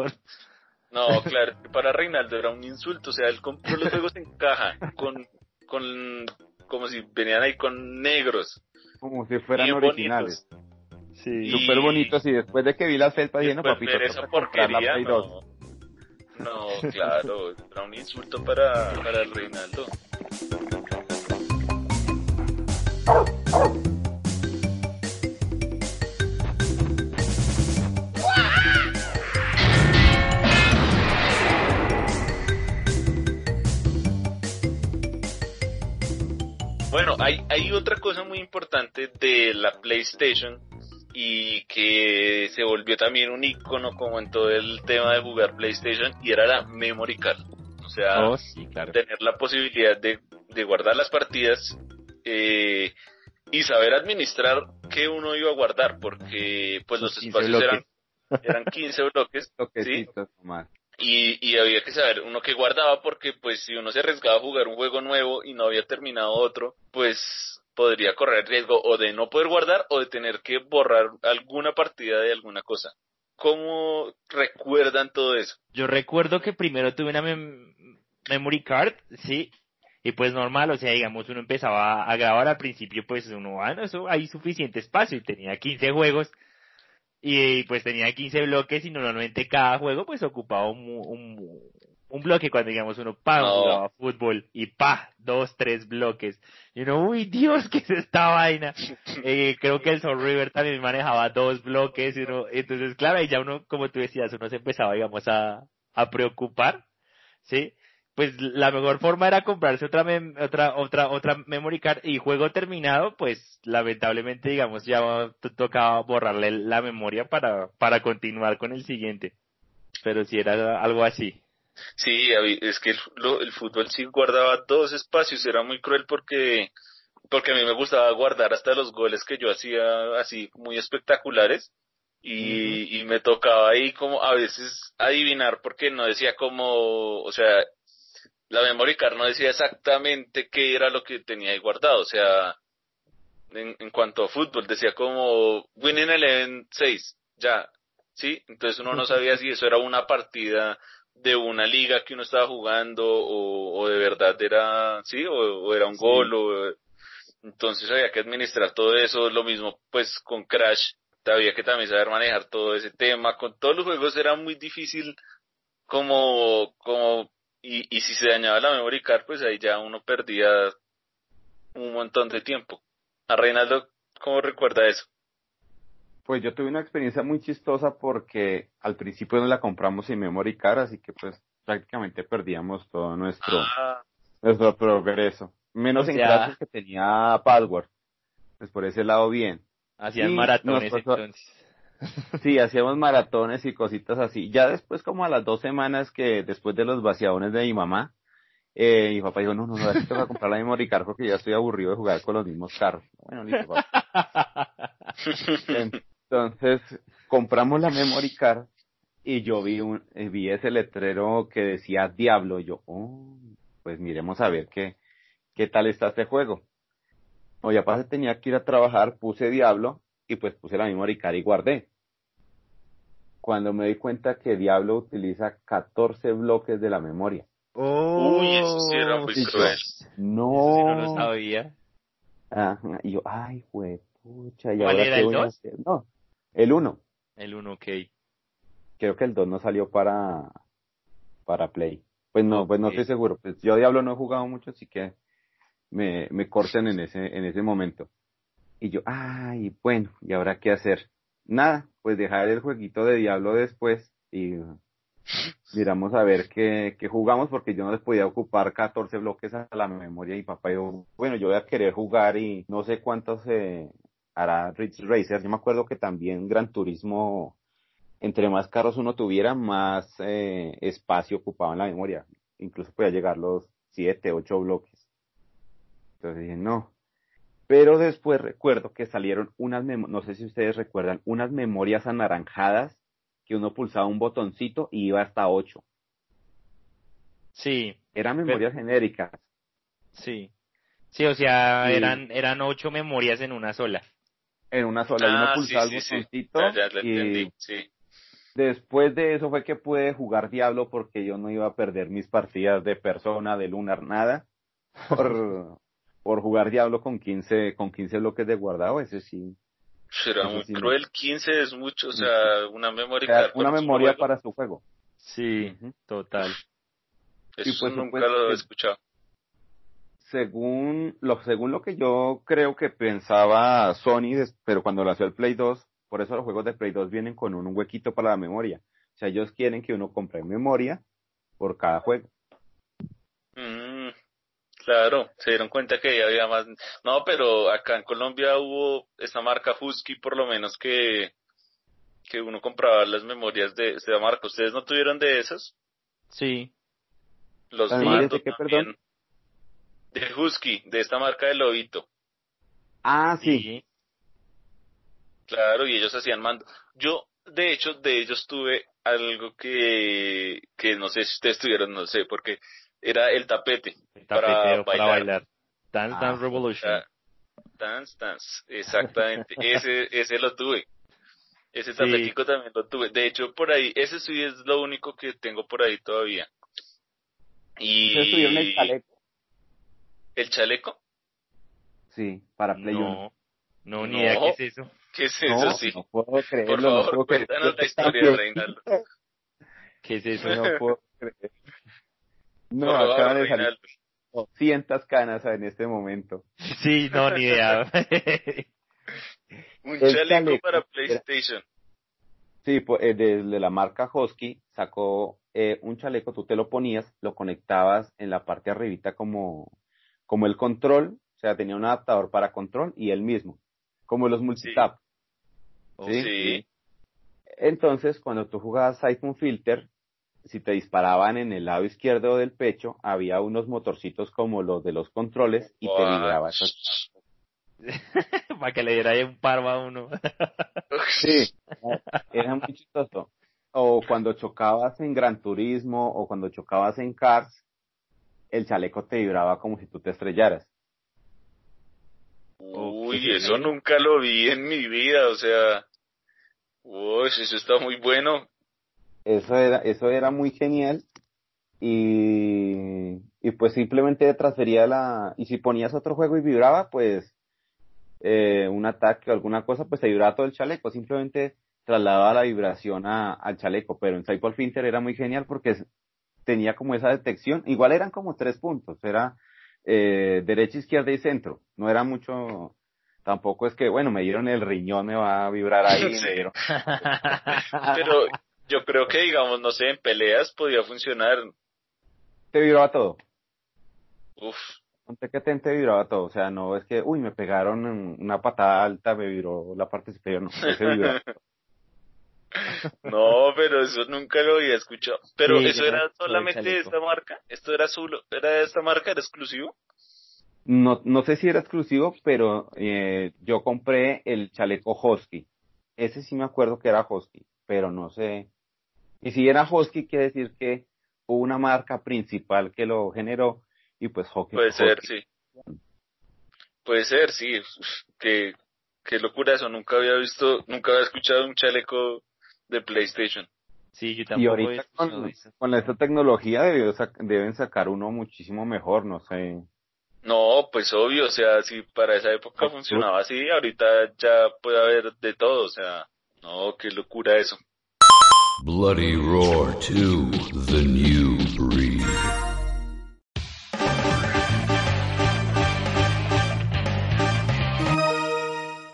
No, claro, para Reinaldo era un insulto, o sea, él compró los juegos en caja, con, con, como si venían ahí con negros. Como si fueran bien originales. bonitos. Sí. Y- Súper bonitos y después de que vi la felpa dije, no, papito, ver esa porquería, no. 2. No, claro, era un insulto para, para Reinaldo. Hay, hay otra cosa muy importante de la PlayStation y que se volvió también un icono como en todo el tema de jugar PlayStation y era la memory card. O sea, Oh, sí, claro. tener la posibilidad de, de guardar las partidas eh, y saber administrar qué uno iba a guardar, porque pues los Los 15 espacios eran, bloques. eran 15 bloques nomás. Y, y había que saber uno que guardaba porque pues si uno se arriesgaba a jugar un juego nuevo y no había terminado otro, pues podría correr riesgo o de no poder guardar o de tener que borrar alguna partida de alguna cosa. ¿Cómo recuerdan todo eso? Yo recuerdo que primero tuve una mem- memory card, sí, y pues normal, o sea, digamos, uno empezaba a grabar al principio, pues uno, ah, no, eso hay suficiente espacio, y tenía 15 juegos, y pues tenía 15 bloques, y normalmente cada juego pues ocupaba un, un, un bloque, cuando digamos uno, pa, No. jugaba fútbol, y pa, dos, tres bloques, y uno, uy, Dios, ¿qué es esta vaina? Eh, creo que el Soul River también manejaba dos bloques, y uno, entonces claro, ahí ya uno, como tú decías, uno se empezaba, digamos, a, a preocupar, ¿sí? Pues la mejor forma era comprarse otra mem- otra otra otra memory card y juego terminado, pues lamentablemente digamos ya to- tocaba borrarle la memoria para para continuar con el siguiente. Pero si era algo así. Sí, es que el, lo- el fútbol sí guardaba dos espacios, era muy cruel porque porque a mí me gustaba guardar hasta los goles que yo hacía así muy espectaculares y, y me tocaba ahí como a veces adivinar porque no decía como, o sea, la memory card no decía exactamente qué era lo que tenía ahí guardado, o sea, en, en cuanto a fútbol decía como Winning Eleven 6, ya, ¿sí? Entonces uno no sabía si eso era una partida de una liga que uno estaba jugando o, o de verdad era, sí, o, o era un Sí. gol o entonces había que administrar todo eso, lo mismo pues con Crash, había que también saber manejar todo ese tema, con todos los juegos era muy difícil como, como, y, y si se dañaba la memory card pues ahí ya uno perdía un montón de tiempo. A Reinaldo, ¿cómo recuerda eso? Pues yo tuve una experiencia muy chistosa porque al principio no la compramos sin memory card, así que pues prácticamente perdíamos todo nuestro, Ah, nuestro progreso. Menos O en sea- clases que tenía password. Pues por ese lado bien. Hacían maratones pasó- entonces. Sí, hacíamos maratones y cositas así. Ya después, como a las dos semanas que después de los vaciadones de mi mamá, eh, mi papá dijo, no, no, no, que tengo que comprar la memory card porque ya estoy aburrido de jugar con los mismos carros. Bueno, listo, papá. Entonces, compramos la memory card y yo vi un, vi ese letrero que decía Diablo. Yo, oh, pues miremos a ver qué, qué tal está este juego. O ya pasé, tenía que ir a trabajar, puse Diablo y pues puse la memory card y guardé. Cuando me di cuenta que Diablo utiliza 14 bloques de la memoria. Uy, eso sí era muy Sí, yo, cruel. Eso sí No. no lo sabía. Ajá, y yo, ay, pucha, ¿y ¿Cuál ahora era qué el voy a dos? hacer? No, el 1. El 1, ok. Creo que el 2 no salió para, para Play. Pues no, pues no Ok. estoy seguro. Pues yo Diablo no he jugado mucho, así que me, me corten en ese, en ese momento. Y yo, ay, bueno, ¿y ahora qué hacer? Nada, pues dejar el jueguito de Diablo después y miramos a ver qué, qué jugamos porque yo no les podía ocupar 14 bloques a la memoria y papá dijo, bueno, yo voy a querer jugar y no sé cuántos eh, hará Ridge Racer. Yo me acuerdo que también Gran Turismo, entre más carros uno tuviera, más eh, espacio ocupaba en la memoria. Incluso podía llegar los 7, 8 bloques. Entonces dije, no. Pero después recuerdo que salieron unas, no sé si ustedes recuerdan, unas memorias anaranjadas que uno pulsaba un botoncito y iba hasta 8. Sí. Eran memorias genéricas. Sí. Sí, o sea, eran eran ocho memorias en una sola. En una sola. y uno Ah, pulsaba sí, el sí, sí. botoncito Ya, ya lo y entendí, sí. después de eso fue que pude jugar Diablo porque yo no iba a perder mis partidas de persona, de lunar, nada. Por, por jugar Diablo con 15, con 15 bloques de guardado, ese sí. Era Eso muy sí, no. cruel, 15 es mucho, o sea, una O memoria sea, una su memoria para su juego. Sí, total. Eso y pues, nunca pues, lo he eh, escuchado. según lo, según lo que yo creo que pensaba Sony, pero cuando lo hacía el Play 2, por eso los juegos de Play 2 vienen con un, un huequito para la memoria. O sea, ellos quieren que uno compre memoria por cada juego. Claro, se dieron cuenta que ya había más. No, pero acá en Colombia hubo esta marca Husky, por lo menos que, que uno compraba las memorias de esta marca. ¿Ustedes no tuvieron de esas? Sí. Los ¿Las memorias mandos de qué, también. De Husky, de esta marca de Lobito. Ah, sí. Claro, y ellos hacían mando. Yo, de hecho, de ellos tuve algo que, que no sé si ustedes tuvieron, no sé, porque era el tapete. El Para tapeteo para bailar. bailar. Dance Ah, Dance Revolution. Ah, Dance, dance, exactamente. ese, ese lo tuve. Ese Sí. tapetico también lo tuve. De hecho, por ahí, ese sí es lo único que tengo por ahí todavía. Y ¿Ustedes tuvieron el chaleco? ¿El chaleco? Sí, para Play 1. No, no, ni No. idea qué es eso. ¿Qué es No, eso? Sí. no puedo creerlo. Por no favor, puedo creer. cuéntanos la historia. Reinaldo. ¿Qué es eso? No puedo creer. No, acaban de salir Reinaldo. 200 canas en este momento. Sí, no, ni idea. Un El chaleco, chaleco para PlayStation. Sí, pues, eh, de, de la marca Husky sacó eh, un chaleco, tú te lo ponías, lo conectabas en la parte arribita como, como el control, o sea, tenía un adaptador para control y el mismo, como los multitap. ¿sí? Sí. Entonces, cuando tú jugabas Siphon Filter, si te disparaban en el lado izquierdo del pecho, había unos motorcitos como los de los controles y te What? vibraba. esas- Para que le diera ahí un parvo a uno. Sí, era muy chistoso. O cuando chocabas en Gran Turismo o cuando chocabas en Cars, el chaleco te vibraba como si tú te estrellaras. Uy, eso nunca lo vi en mi vida, o sea. Uy, eso está muy bueno. Eso era, eso era muy genial. Y, y pues simplemente transfería la, y si ponías otro juego y vibraba, pues eh, un ataque o alguna cosa, pues te vibraba todo el chaleco. Simplemente trasladaba la vibración a- al chaleco. Pero en Cyber Filter era muy genial porque tenía como esa detección. Igual eran como tres puntos. Era eh, derecha, izquierda y centro. No era mucho. Tampoco es que, bueno, me dieron el riñón, me va a vibrar ahí. Sí. me dieron- Pero yo creo que, digamos, no sé, en peleas podía funcionar. Te vibraba todo. Uf, Ponte que te, te vibraba todo, o sea, no es que, uy, me pegaron en una patada alta, me vibró la parte superior, no, ese vibraba. no, pero eso nunca lo había escuchado. Pero Sí, eso era no- solamente de esta marca. Esto era solo, era de esta marca, era exclusivo. No, no sé si era exclusivo, pero eh, yo compré el chaleco Husky. Ese sí me acuerdo que era Husky, pero no sé. Y si era Husky, quiere decir que hubo una marca principal que lo generó y pues Husky. Puede ser, sí. Puede ser, sí. Qué, qué locura eso. Nunca había visto, nunca había escuchado un chaleco de PlayStation. Sí, yo Y tampoco he ahorita con, eso. con esta tecnología debió deben sacar uno muchísimo mejor, no sé. No, pues obvio, o sea, si para esa época Absoluto. funcionaba así, ahorita ya puede haber de todo, o sea, no, qué locura eso. Bloody Roar 2 The New Breed.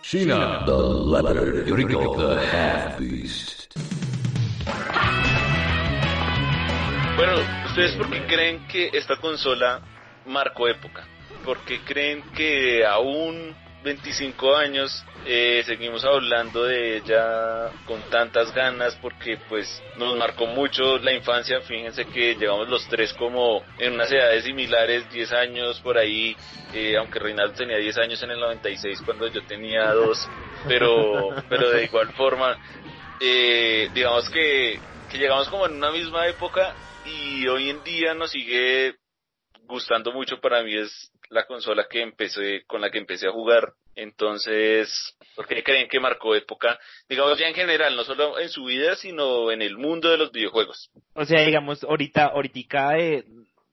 Sheena the Leopard, Rico the Half Beast. Bueno, ¿ustedes por qué creen que esta consola marcó época? ¿Por qué creen que aún 25 años eh, seguimos hablando de ella con tantas ganas? Porque pues nos marcó mucho la infancia. Fíjense que llegamos los tres como en unas edades similares, 10 años por ahí, eh, aunque Reinaldo tenía 10 años en el 96 cuando yo tenía 2, pero, pero de igual forma, eh, digamos que, que llegamos como en una misma época y hoy en día nos sigue gustando mucho para mí es la consola que empecé con la que empecé a jugar. Entonces ¿por qué creen que marcó época digamos ya en general no solo en su vida sino en el mundo de los videojuegos. O sea, digamos, ahorita, ahorita eh,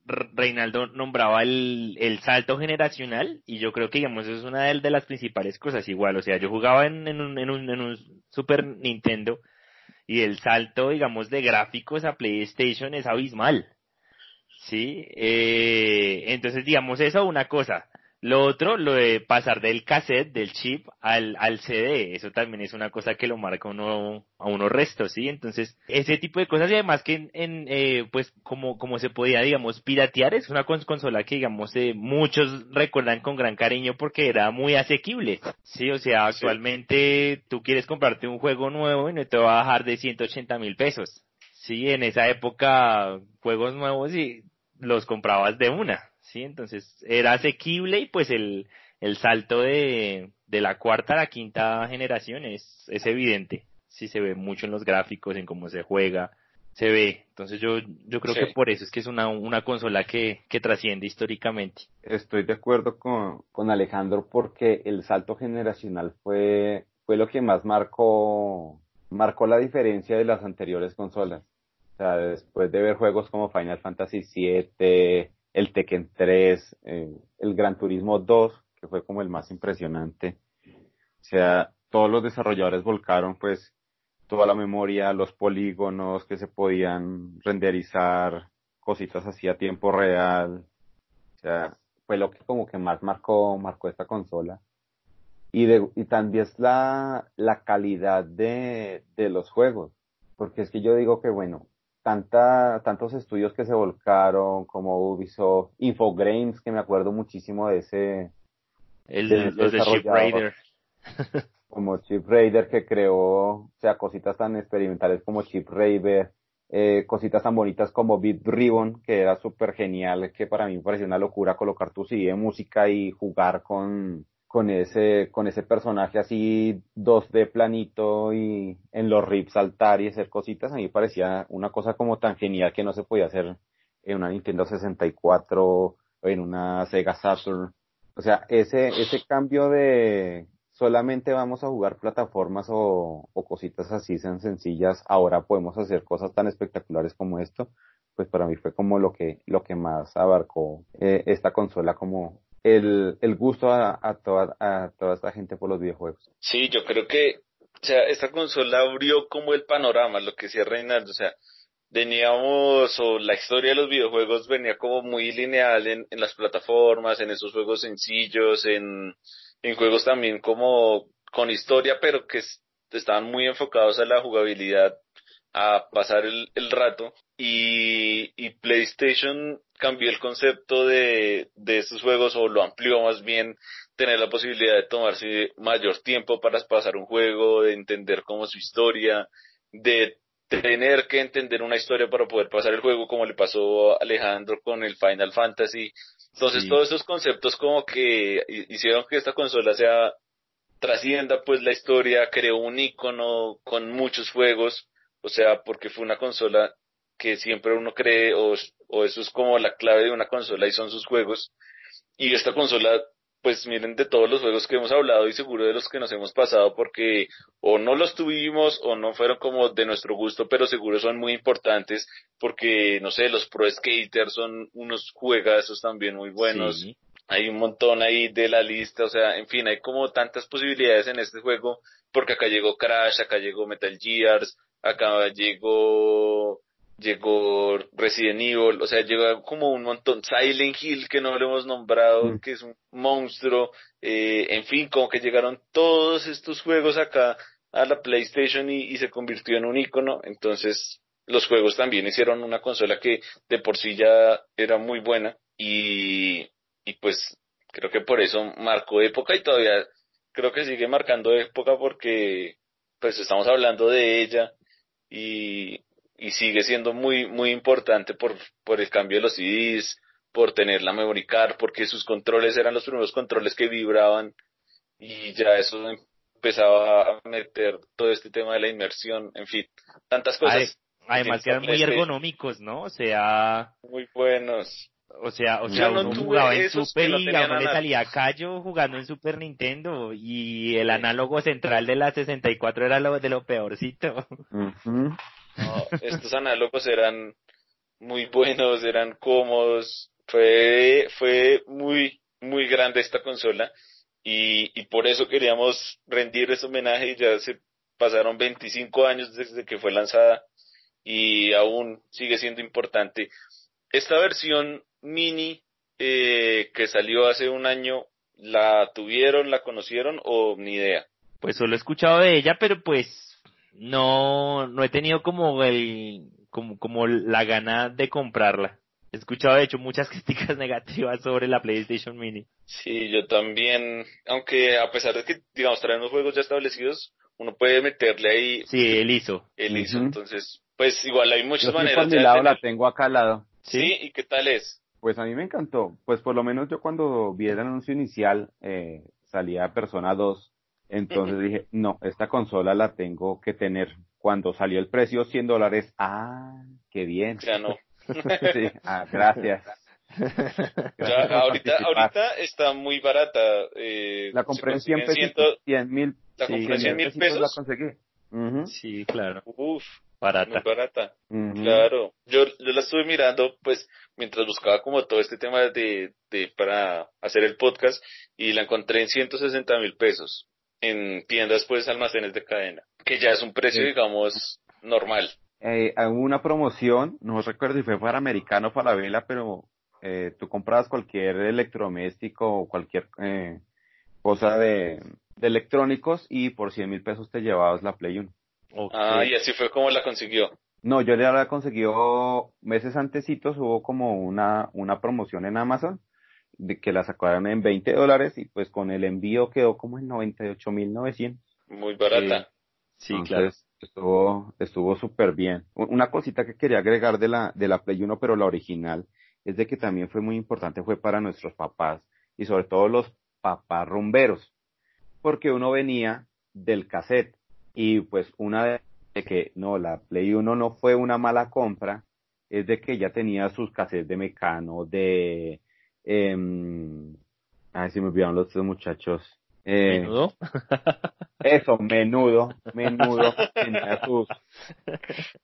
Reinaldo nombraba el, el salto generacional y yo creo que digamos es una de, de las principales cosas igual, o sea, yo jugaba en, en, un, en, un, en un Super Nintendo y el salto, digamos, de gráficos a PlayStation es abismal. Sí, eh, entonces digamos eso una cosa. Lo otro, lo de pasar del cassette, del chip al, al CD, eso también es una cosa que lo marca uno, a uno resto, ¿sí? Entonces, ese tipo de cosas y además que en, en, eh, pues como, como se podía, digamos, piratear, es una cons- consola que, digamos, eh, muchos recuerdan con gran cariño porque era muy asequible, ¿sí? O sea, Sí. actualmente tú quieres comprarte un juego nuevo y no te va a bajar de 180 mil pesos. Sí, en esa época, juegos nuevos y los comprabas de una, ¿sí? Entonces era asequible y pues el, el salto de, de la cuarta a la quinta generación es, es evidente. Sí, se ve mucho en los gráficos, en cómo se juega, se ve. Entonces yo, yo creo Sí. que por eso es que es una, una consola que, que trasciende históricamente. Estoy de acuerdo con, con Alejandro porque el salto generacional fue, fue lo que más marcó, marcó la diferencia de las anteriores consolas. Sea, después de ver juegos como Final Fantasy VII, el Tekken 3, eh, el Gran Turismo 2, que fue como el más impresionante. O sea, todos los desarrolladores volcaron pues toda la memoria, los polígonos que se podían renderizar, cositas así a tiempo real. O sea, fue lo que como que más marcó, marcó esta consola. Y, de, y también es la, la calidad de, de los juegos. Porque es que yo digo que, bueno, tanta, tantos estudios que se volcaron, como Ubisoft, Infogrames, que me acuerdo muchísimo de ese, El, de los de desarrollador. Raider. como Chip Raider que creó, o sea, cositas tan experimentales como Chip Raider, eh, cositas tan bonitas como Beat Ribbon, que era súper genial, que para mí me pareció una locura colocar tu CD de música y jugar con, con ese, con ese personaje así 2D planito y en los rips saltar y hacer cositas, a mí parecía una cosa como tan genial que no se podía hacer en una Nintendo 64 o en una Sega Saturn. O sea, ese, ese cambio de solamente vamos a jugar plataformas o, o cositas así sean sencillas, ahora podemos hacer cosas tan espectaculares como esto, pues para mí fue como lo que, lo que más abarcó eh, esta consola como el, el gusto a, a, toda, a toda esta gente por los videojuegos. Sí, yo creo que, o sea, esta consola abrió como el panorama, lo que decía Reinaldo, o sea, veníamos, o la historia de los videojuegos venía como muy lineal en, en las plataformas, en esos juegos sencillos, en, en juegos también como con historia, pero que es- estaban muy enfocados a la jugabilidad, a pasar el, el rato, y, y PlayStation cambió el concepto de, de estos juegos, o lo amplió más bien, tener la posibilidad de tomarse mayor tiempo para pasar un juego, de entender cómo su historia, de tener que entender una historia para poder pasar el juego, como le pasó a Alejandro con el Final Fantasy. Entonces Sí. todos esos conceptos como que hi- hicieron que esta consola sea trascienda pues la historia, creó un icono con muchos juegos, o sea, porque fue una consola que siempre uno cree, o, o eso es como la clave de una consola y son sus juegos. Y esta consola, pues miren de todos los juegos que hemos hablado y seguro de los que nos hemos pasado porque o no los tuvimos o no fueron como de nuestro gusto, pero seguro son muy importantes porque, no sé, los Pro Skaters son unos juegazos también muy buenos Sí. hay un montón ahí de la lista, o sea, en fin, hay como tantas posibilidades en este juego, porque acá llegó Crash, acá llegó Metal Gears, acá llegó, llegó Resident Evil, o sea, llegó como un montón, Silent Hill que no lo hemos nombrado, Mm. que es un monstruo, eh, en fin, como que llegaron todos estos juegos acá a la PlayStation y, y se convirtió en un icono, entonces los juegos también hicieron una consola que de por sí ya era muy buena y, y pues creo que por eso marcó época y todavía creo que sigue marcando época porque pues estamos hablando de ella y, y sigue siendo muy muy importante por, por el cambio de los CDs, por tener la memory card, porque sus controles eran los primeros controles que vibraban y ya eso empezaba a meter todo este tema de la inmersión, en fin, tantas cosas. Además que eran muy ergonómicos, ¿no? O sea... Muy buenos. O sea, o sea, uno jugaba en Super y a uno le salía callo jugando en Super Nintendo y el análogo central de la 64 era lo de lo peorcito. no, estos análogos eran muy buenos, eran cómodos, fue, fue muy, muy grande esta consola y, y por eso queríamos rendir ese homenaje y ya se pasaron 25 años desde que fue lanzada y aún sigue siendo importante. Esta versión mini eh, que salió hace un año, ¿la tuvieron, la conocieron o ni idea? Pues solo he escuchado de ella, pero pues no, no he tenido como el, como, como la gana de comprarla. He escuchado de hecho muchas críticas negativas sobre la PlayStation Mini. Sí, yo también, aunque a pesar de que, digamos, traen los juegos ya establecidos, uno puede meterle ahí. Sí, el ISO. El ISO, entonces, pues igual hay muchas Yo maneras. de lado la tengo acá al lado. ¿Sí? ¿Y qué tal es? Pues a mí me encantó. Pues por lo menos yo cuando vi el anuncio inicial eh, salía Persona 2. Entonces dije, no, esta consola la tengo que tener. Cuando salió el precio 100 dólares, ah, qué bien. Ya no. sí, ah, gracias. Ya, ahorita, ahorita está muy barata. Eh, la compré en se 100 consigue en pesos. ciento- 100 mil. ¿La sí, compré en 100 mil pesos? La conseguí. Sí, claro. Uf, muy Barata. barata. ujú. Claro, yo, yo la estuve mirando, pues, mientras buscaba como todo este tema de, de, para hacer el podcast, y la encontré en 160 mil pesos, en tiendas, pues, almacenes de cadena, que ya es un precio, Sí. digamos, normal. Eh, hubo una promoción, no recuerdo si fue para americano o para la vela, pero eh, tú comprabas cualquier electrodoméstico o cualquier eh, cosa de, de electrónicos y por 100 mil pesos te llevabas la Play 1. Ok. Ah, y así fue como la consiguió. No, yo ya la conseguió meses antecitos, hubo como una, una promoción en Amazon de que la sacaron en 20 dólares y pues con el envío quedó como en 98.900. Muy barata. Sí, Entonces, claro. Estuvo, estuvo súper bien. Una cosita que quería agregar de la, de la Play 1, pero la original, es de que también fue muy importante, fue para nuestros papás y sobre todo los papás rumberos, porque uno venía del cassette y pues una de de que no, la Play 1 no fue una mala compra, es de que ya tenía sus cassettes de Mecano, de, em, ay, se me olvidaron los tres muchachos. Eh, Menudo. eso, menudo, menudo, tenía sus,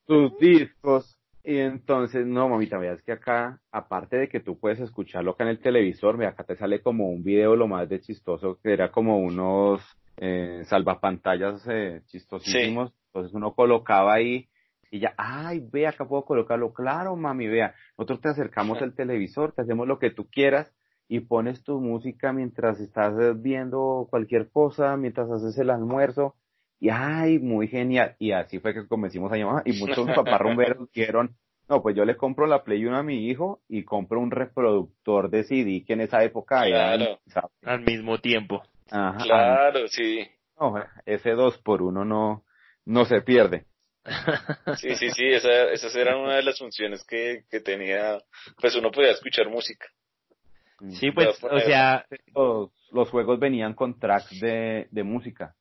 sus discos. Y entonces, no, mamita, veas que acá, aparte de que tú puedes escucharlo acá en el televisor, mira, acá te sale como un video lo más de chistoso, que era como unos eh, salvapantallas eh, chistosísimos. Entonces uno colocaba ahí y ya, ay, ve, acá puedo colocarlo. Claro, mami, vea, nosotros te acercamos el televisor, te hacemos lo que tú quieras y pones tu música mientras estás eh, viendo cualquier cosa, mientras haces el almuerzo. Y ay, muy genial. Y así fue que convencimos a mi mamá. Y muchos papás rumberos dijeron, no, pues yo le compro la Play 1 a mi hijo y compro un reproductor de CD que en esa época era. Al mismo tiempo. Ajá. Claro, sí. No, ese 2 por 1 no, no se pierde. Sí, sí, sí, esa, esas eran una de las funciones que, que tenía, pues uno podía escuchar música. Sí, pues, o sea, Los, los juegos venían con tracks de, de música.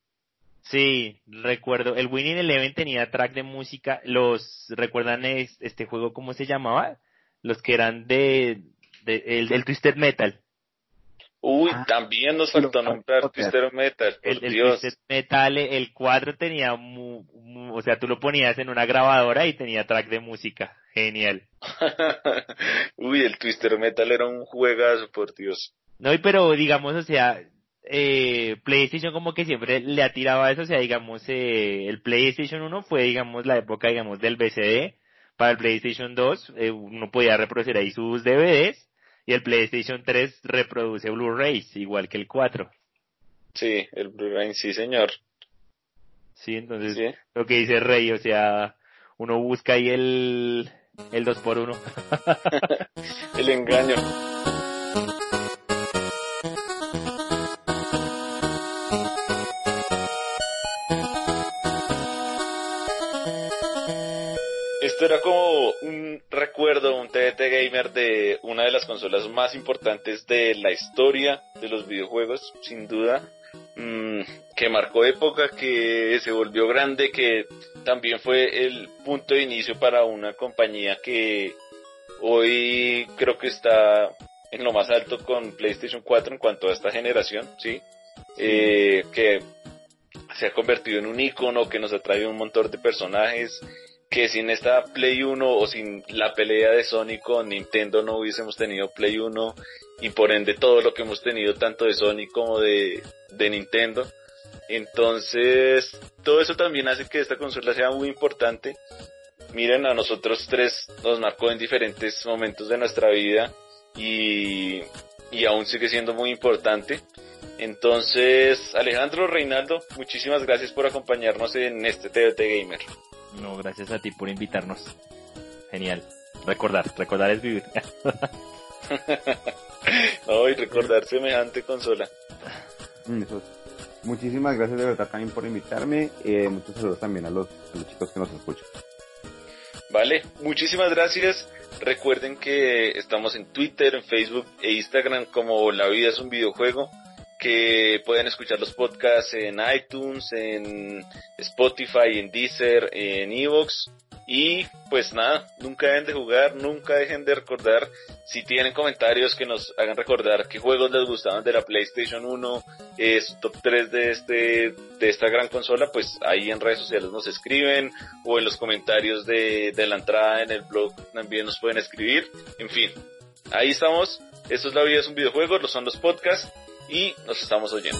sí, recuerdo, el Winning Eleven tenía track de música, los, ¿recuerdan es- este juego cómo se llamaba? Los que eran de, de el, el Twisted Metal. Uy, Ah, también nos faltó nombrar. Twister Metal, por El, el Dios. Twisted Metal, el 4 tenía, mu- mu- o sea, tú lo ponías en una grabadora y tenía track de música. Genial. Uy, el Twister Metal era un juegazo, por Dios. No, pero digamos, o sea, eh, PlayStation como que siempre le ha tirado a eso, o sea, digamos, eh, el PlayStation 1 fue, digamos, la época, digamos, del BCD. Para el PlayStation 2, eh, uno podía reproducir ahí sus DVDs. Y el PlayStation 3 reproduce Blu-rays, igual que el 4. Sí, el Blu-ray, sí, señor. Sí, entonces, Sí. lo que dice Rey, o sea, uno busca ahí el, el 2 por 1 El engaño. Recuerdo, un TDT gamer de una de las consolas más importantes de la historia de los videojuegos, sin duda, mm, que marcó época, que se volvió grande, que también fue el punto de inicio para una compañía que hoy creo que está en lo más alto con PlayStation 4 en cuanto a esta generación, ¿sí? Eh, que se ha convertido en un icono, que nos ha traído un montón de personajes, que sin esta Play 1 o sin la pelea de Sony con Nintendo no hubiésemos tenido Play 1 y por ende todo lo que hemos tenido tanto de Sony como de, de Nintendo. Entonces, todo eso también hace que esta consola sea muy importante. Miren, a nosotros tres nos marcó en diferentes momentos de nuestra vida y, y aún sigue siendo muy importante. Entonces, Alejandro Reinaldo, muchísimas gracias por acompañarnos en este TVT Gamer. No, gracias a ti por invitarnos. Genial. Recordar, recordar es vivir. Ay, recordar semejante consola. Mm, eso. Muchísimas gracias de verdad también por invitarme. Eh, muchos saludos también a los, a los chicos que nos escuchan. Vale, muchísimas gracias. Recuerden que estamos en Twitter, en Facebook e Instagram como La Vida es un videojuego, que pueden escuchar los podcasts en iTunes, en Spotify, en Deezer, en Evox. Y pues nada, nunca dejen de jugar, nunca dejen de recordar, si tienen comentarios que nos hagan recordar qué juegos les gustaban de la PlayStation 1, eh, su top 3 de este, de esta gran consola, pues ahí en redes sociales nos escriben, o en los comentarios de, de la entrada en el blog también nos pueden escribir, en fin. Ahí estamos, esto es La Vida es un videojuego, lo son los podcasts, y nos estamos oyendo.